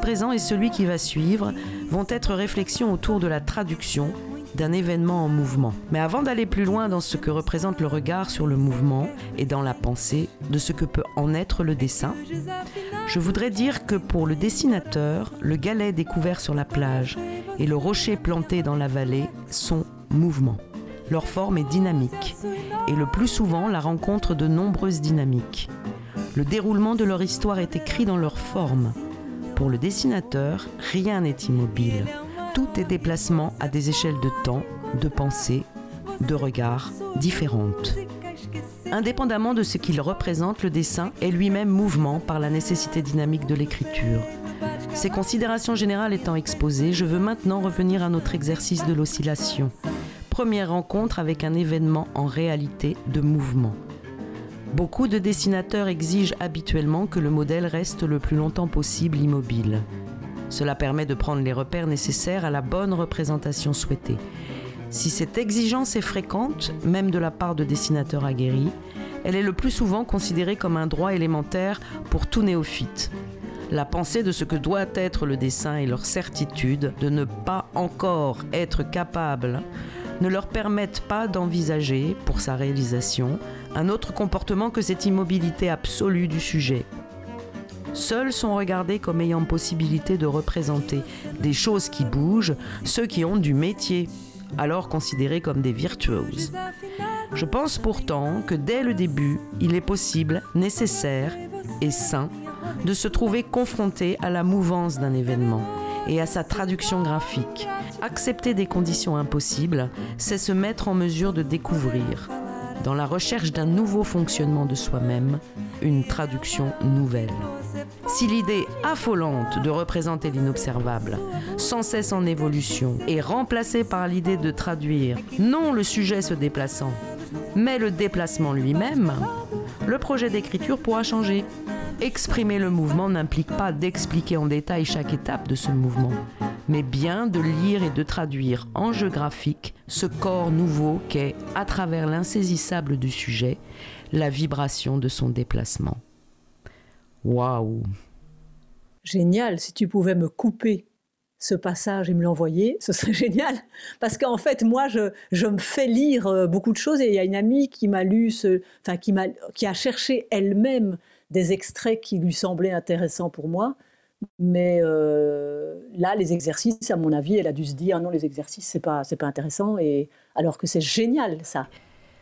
Présent et celui qui va suivre vont être réflexions autour de la traduction d'un événement en mouvement. Mais avant d'aller plus loin dans ce que représente le regard sur le mouvement et dans la pensée de ce que peut en être le dessin, je voudrais dire que pour le dessinateur, le galet découvert sur la plage et le rocher planté dans la vallée sont mouvements. Leur forme est dynamique et le plus souvent la rencontre de nombreuses dynamiques. Le déroulement de leur histoire est écrit dans leur forme. Pour le dessinateur, rien n'est immobile. Tout est déplacement à des échelles de temps, de pensée, de regard différentes. Indépendamment de ce qu'il représente, le dessin est lui-même mouvement par la nécessité dynamique de l'écriture. Ces considérations générales étant exposées, je veux maintenant revenir à notre exercice de l'oscillation. Première rencontre avec un événement en réalité de mouvement. Beaucoup de dessinateurs exigent habituellement que le modèle reste le plus longtemps possible immobile. Cela permet de prendre les repères nécessaires à la bonne représentation souhaitée. Si cette exigence est fréquente, même de la part de dessinateurs aguerris, elle est le plus souvent considérée comme un droit élémentaire pour tout néophyte. La pensée de ce que doit être le dessin et leur certitude de ne pas encore être capable ne leur permettent pas d'envisager, pour sa réalisation, un autre comportement que cette immobilité absolue du sujet. Seuls sont regardés comme ayant possibilité de représenter des choses qui bougent ceux qui ont du métier, alors considérés comme des virtuoses. Je pense pourtant que dès le début, il est possible, nécessaire et sain de se trouver confronté à la mouvance d'un événement et à sa traduction graphique. Accepter des conditions impossibles, c'est se mettre en mesure de découvrir, dans la recherche d'un nouveau fonctionnement de soi-même, une traduction nouvelle. Si l'idée affolante de représenter l'inobservable, sans cesse en évolution, est remplacée par l'idée de traduire non le sujet se déplaçant, mais le déplacement lui-même, le projet d'écriture pourra changer. Exprimer le mouvement n'implique pas d'expliquer en détail chaque étape de ce mouvement, mais bien de lire et de traduire en jeu graphique ce corps nouveau qu'est, à travers l'insaisissable du sujet, la vibration de son déplacement. Waouh Génial, si tu pouvais me couper ce passage et me l'envoyer, ce serait génial. Parce qu'en fait, moi, je, me fais lire euh, beaucoup de choses et il y a une amie qui m'a lu, ce, enfin, qui a cherché elle-même des extraits qui lui semblaient intéressants pour moi. Mais euh, là, les exercices, à mon avis, elle a dû se dire ah non, les exercices, c'est pas, c'est pas intéressant. Et alors que c'est génial, ça.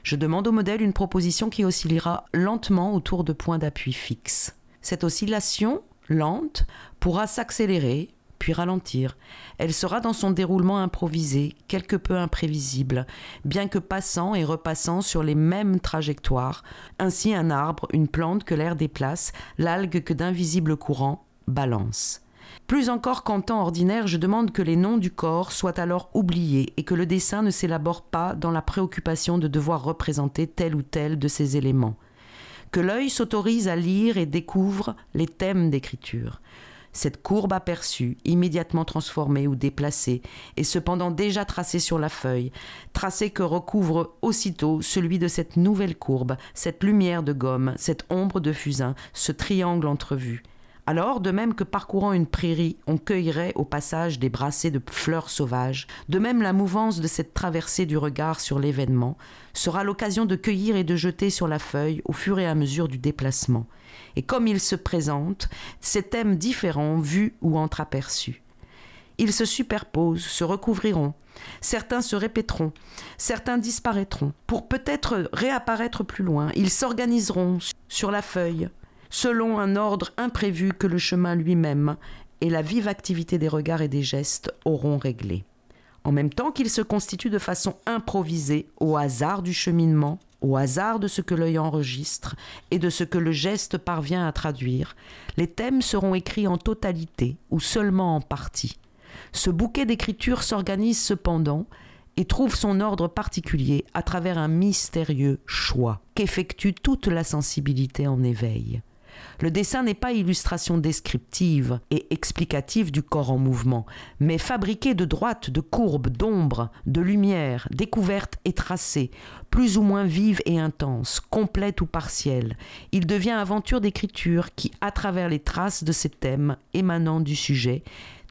Je demande au modèle une proposition qui oscillera lentement autour de points d'appui fixes. Cette oscillation lente pourra s'accélérer puis ralentir. Elle sera dans son déroulement improvisé, quelque peu imprévisible, bien que passant et repassant sur les mêmes trajectoires, ainsi un arbre, une plante que l'air déplace, l'algue que d'invisibles courants balance. Plus encore qu'en temps ordinaire, je demande que les noms du corps soient alors oubliés et que le dessin ne s'élabore pas dans la préoccupation de devoir représenter tel ou tel de ces éléments. Que l'œil s'autorise à lire et découvre les thèmes d'écriture. Cette courbe aperçue, immédiatement transformée ou déplacée, est cependant déjà tracée sur la feuille, tracée que recouvre aussitôt celui de cette nouvelle courbe, cette lumière de gomme, cette ombre de fusain, ce triangle entrevu. Alors, de même que parcourant une prairie, on cueillerait au passage des brassées de fleurs sauvages, de même la mouvance de cette traversée du regard sur l'événement sera l'occasion de cueillir et de jeter sur la feuille au fur et à mesure du déplacement et comme ils se présentent, ces thèmes différents vus ou entreaperçus. Ils se superposent, se recouvriront, certains se répéteront, certains disparaîtront, pour peut-être réapparaître plus loin. Ils s'organiseront sur la feuille, selon un ordre imprévu que le chemin lui-même et la vive activité des regards et des gestes auront réglé. En même temps qu'ils se constituent de façon improvisée au hasard du cheminement au hasard de ce que l'œil enregistre et de ce que le geste parvient à traduire, les thèmes seront écrits en totalité ou seulement en partie. Ce bouquet d'écriture s'organise cependant et trouve son ordre particulier à travers un mystérieux choix qu'effectue toute la sensibilité en éveil. Le dessin n'est pas illustration descriptive et explicative du corps en mouvement, mais fabriqué de droites, de courbes, d'ombres, de lumière, découvertes et tracées, plus ou moins vives et intenses, complètes ou partielles. Il devient aventure d'écriture qui, à travers les traces de ces thèmes émanant du sujet,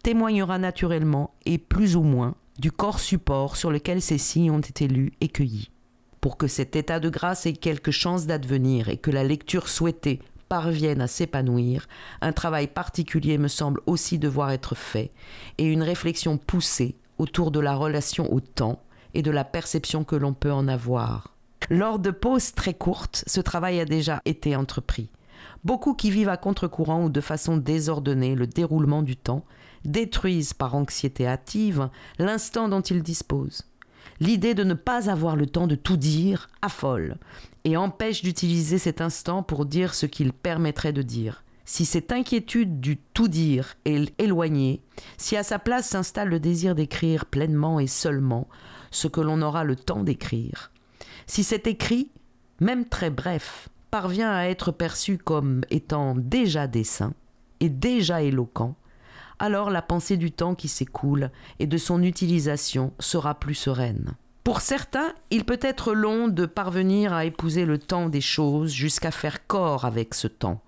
témoignera naturellement et plus ou moins du corps support sur lequel ces signes ont été lus et cueillis. Pour que cet état de grâce ait quelque chance d'advenir et que la lecture souhaitée parvienne à s'épanouir, un travail particulier me semble aussi devoir être fait, et une réflexion poussée autour de la relation au temps et de la perception que l'on peut en avoir. Lors de pauses très courtes, ce travail a déjà été entrepris. Beaucoup qui vivent à contre-courant ou de façon désordonnée le déroulement du temps détruisent par anxiété hâtive l'instant dont ils disposent. L'idée de ne pas avoir le temps de tout dire affole et empêche d'utiliser cet instant pour dire ce qu'il permettrait de dire. Si cette inquiétude du tout dire est éloignée, si à sa place s'installe le désir d'écrire pleinement et seulement ce que l'on aura le temps d'écrire, si cet écrit, même très bref, parvient à être perçu comme étant déjà dessin et déjà éloquent, alors la pensée du temps qui s'écoule et de son utilisation sera plus sereine. Pour certains, il peut être long de parvenir à épouser le temps des choses jusqu'à faire corps avec ce temps,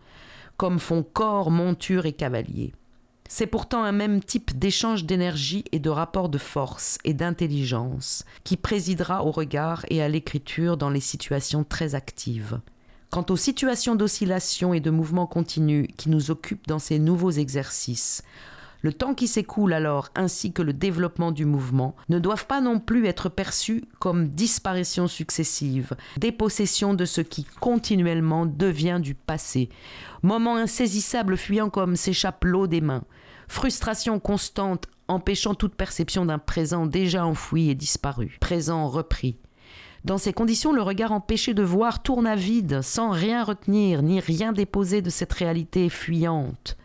comme font corps monture et cavalier. C'est pourtant un même type d'échange d'énergie et de rapport de force et d'intelligence qui présidera au regard et à l'écriture dans les situations très actives. Quant aux situations d'oscillation et de mouvement continu qui nous occupent dans ces nouveaux exercices, le temps qui s'écoule alors ainsi que le développement du mouvement ne doivent pas non plus être perçus comme disparition successive, dépossession de ce qui continuellement devient du passé, moment insaisissable fuyant comme s'échappe l'eau des mains, frustration constante empêchant toute perception d'un présent déjà enfoui et disparu, présent repris. Dans ces conditions, le regard empêché de voir tourne à vide, sans rien retenir ni rien déposer de cette réalité fuyante.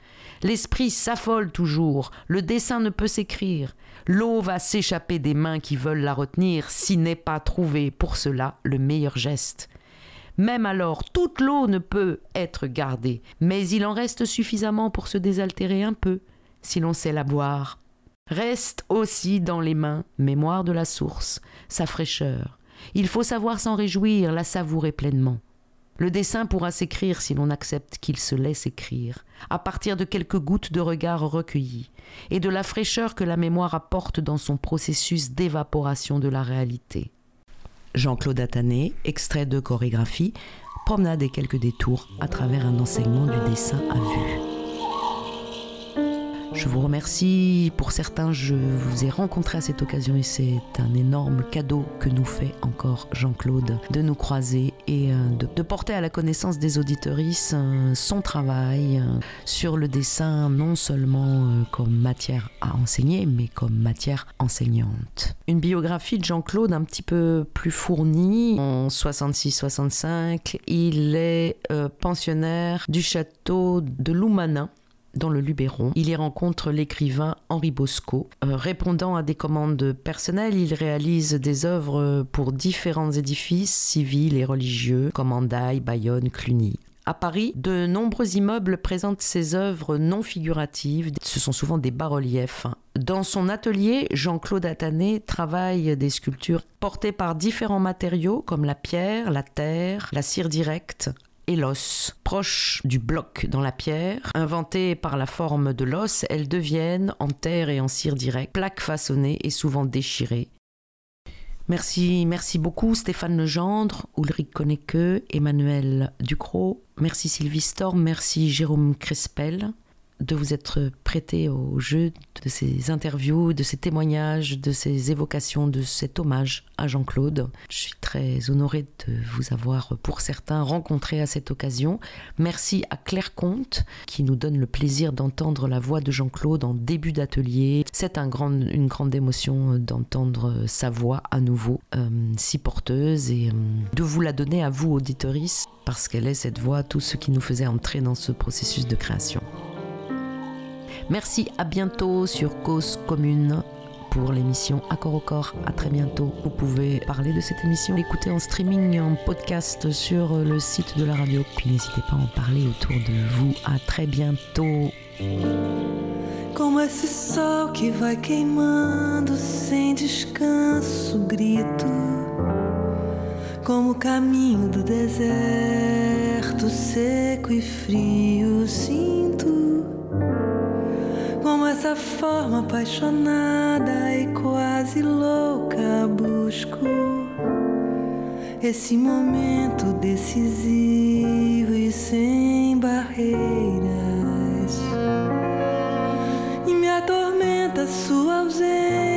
L'esprit s'affole toujours, le dessin ne peut s'écrire. L'eau va s'échapper des mains qui veulent la retenir s'il n'est pas trouvé pour cela le meilleur geste. Même alors, toute l'eau ne peut être gardée, mais il en reste suffisamment pour se désaltérer un peu, si l'on sait la boire. Reste aussi dans les mains, mémoire de la source, sa fraîcheur. Il faut savoir s'en réjouir, la savourer pleinement. Le dessin pourra s'écrire si l'on accepte qu'il se laisse écrire, à partir de quelques gouttes de regard recueillis, et de la fraîcheur que la mémoire apporte dans son processus d'évaporation de la réalité. Jean-Claude Attané, extrait de chorégraphie, promenade et quelques détours à travers un enseignement du dessin à vue. Je vous remercie. Pour certains, je vous ai rencontré à cette occasion et c'est un énorme cadeau que nous fait encore Jean-Claude de nous croiser et euh, de, porter à la connaissance des auditoristes euh, son travail euh, sur le dessin, non seulement comme matière à enseigner, mais comme matière enseignante. Une biographie de Jean-Claude un petit peu plus fournie. En 66-65, il est pensionnaire du château de Loumanin dans le Luberon. Il y rencontre l'écrivain Henri Bosco. Euh, répondant à des commandes personnelles, il réalise des œuvres pour différents édifices civils et religieux, comme Andaille, Bayonne, Cluny. À Paris, de nombreux immeubles présentent ses œuvres non figuratives. Ce sont souvent des bas-reliefs. Dans son atelier, Jean-Claude Attané travaille des sculptures portées par différents matériaux comme la pierre, la terre, la cire directe, et l'os. Proches du bloc dans la pierre, inventées par la forme de l'os, elles deviennent, en terre et en cire directe, plaques façonnées et souvent déchirées. Merci, merci beaucoup Stéphane Legendre, Ulrich Konecke, Emmanuel Ducrot, merci Sylvie Storm, merci Jérôme Crespel. De vous être prêté au jeu de ces interviews, de ces témoignages, de ces évocations, de cet hommage à Jean-Claude. Je suis très honorée de vous avoir, pour certains, rencontré à cette occasion. Merci à Claire Comte, qui nous donne le plaisir d'entendre la voix de Jean-Claude en début d'atelier. C'est une grande émotion d'entendre sa voix à nouveau, euh, si porteuse, et euh, de vous la donner à vous, auditoris, parce qu'elle est cette voix, tout ce qui nous faisait entrer dans ce processus de création. Merci, à bientôt sur Cause Commune pour l'émission Accord au corps. À très bientôt. Vous pouvez parler de cette émission, l'écouter en streaming, en podcast sur le site de la radio. Puis n'hésitez pas à en parler autour de vous. À très bientôt. Como esse sol que vai queimando descanso, grito. Caminho seco e frio, sinto. Como essa forma apaixonada e quase louca busco esse momento decisivo e sem barreiras. E me atormenta sua ausência,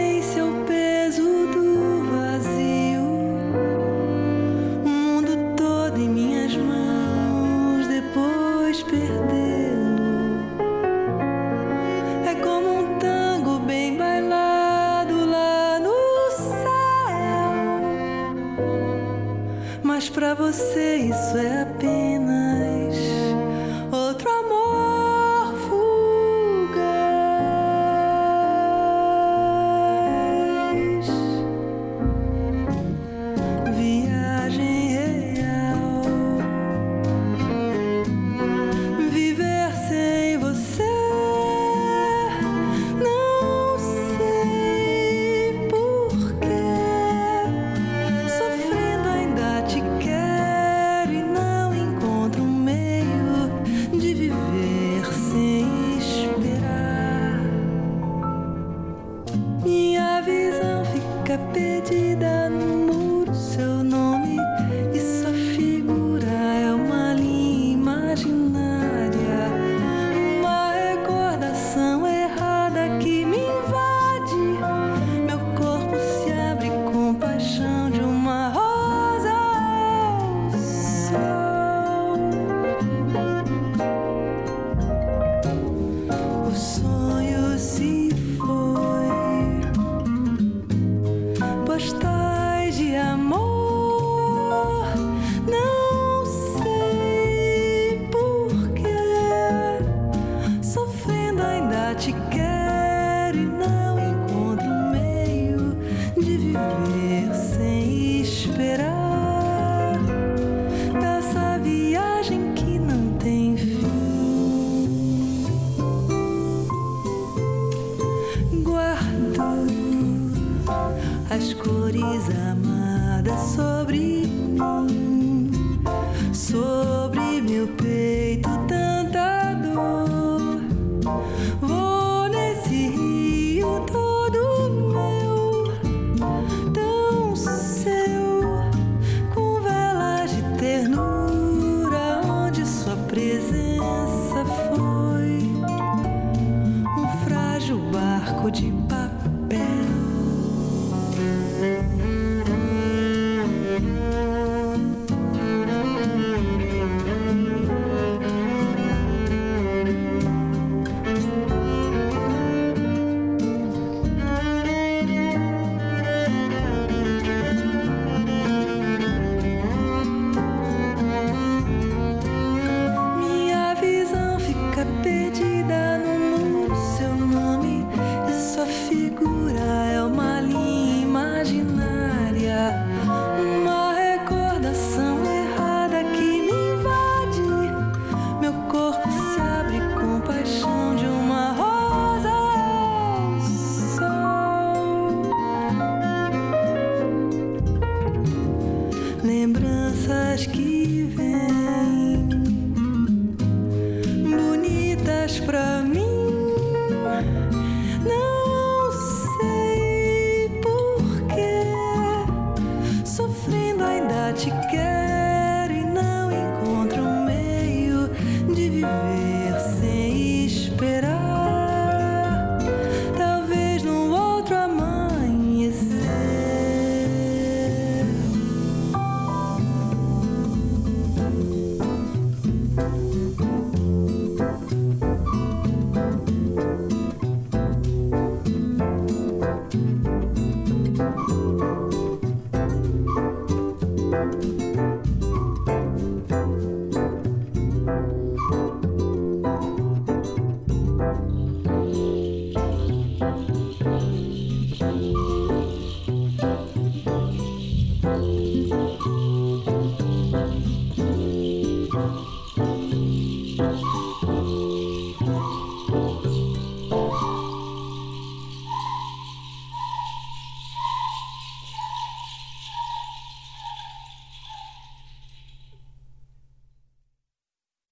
você isso é apenas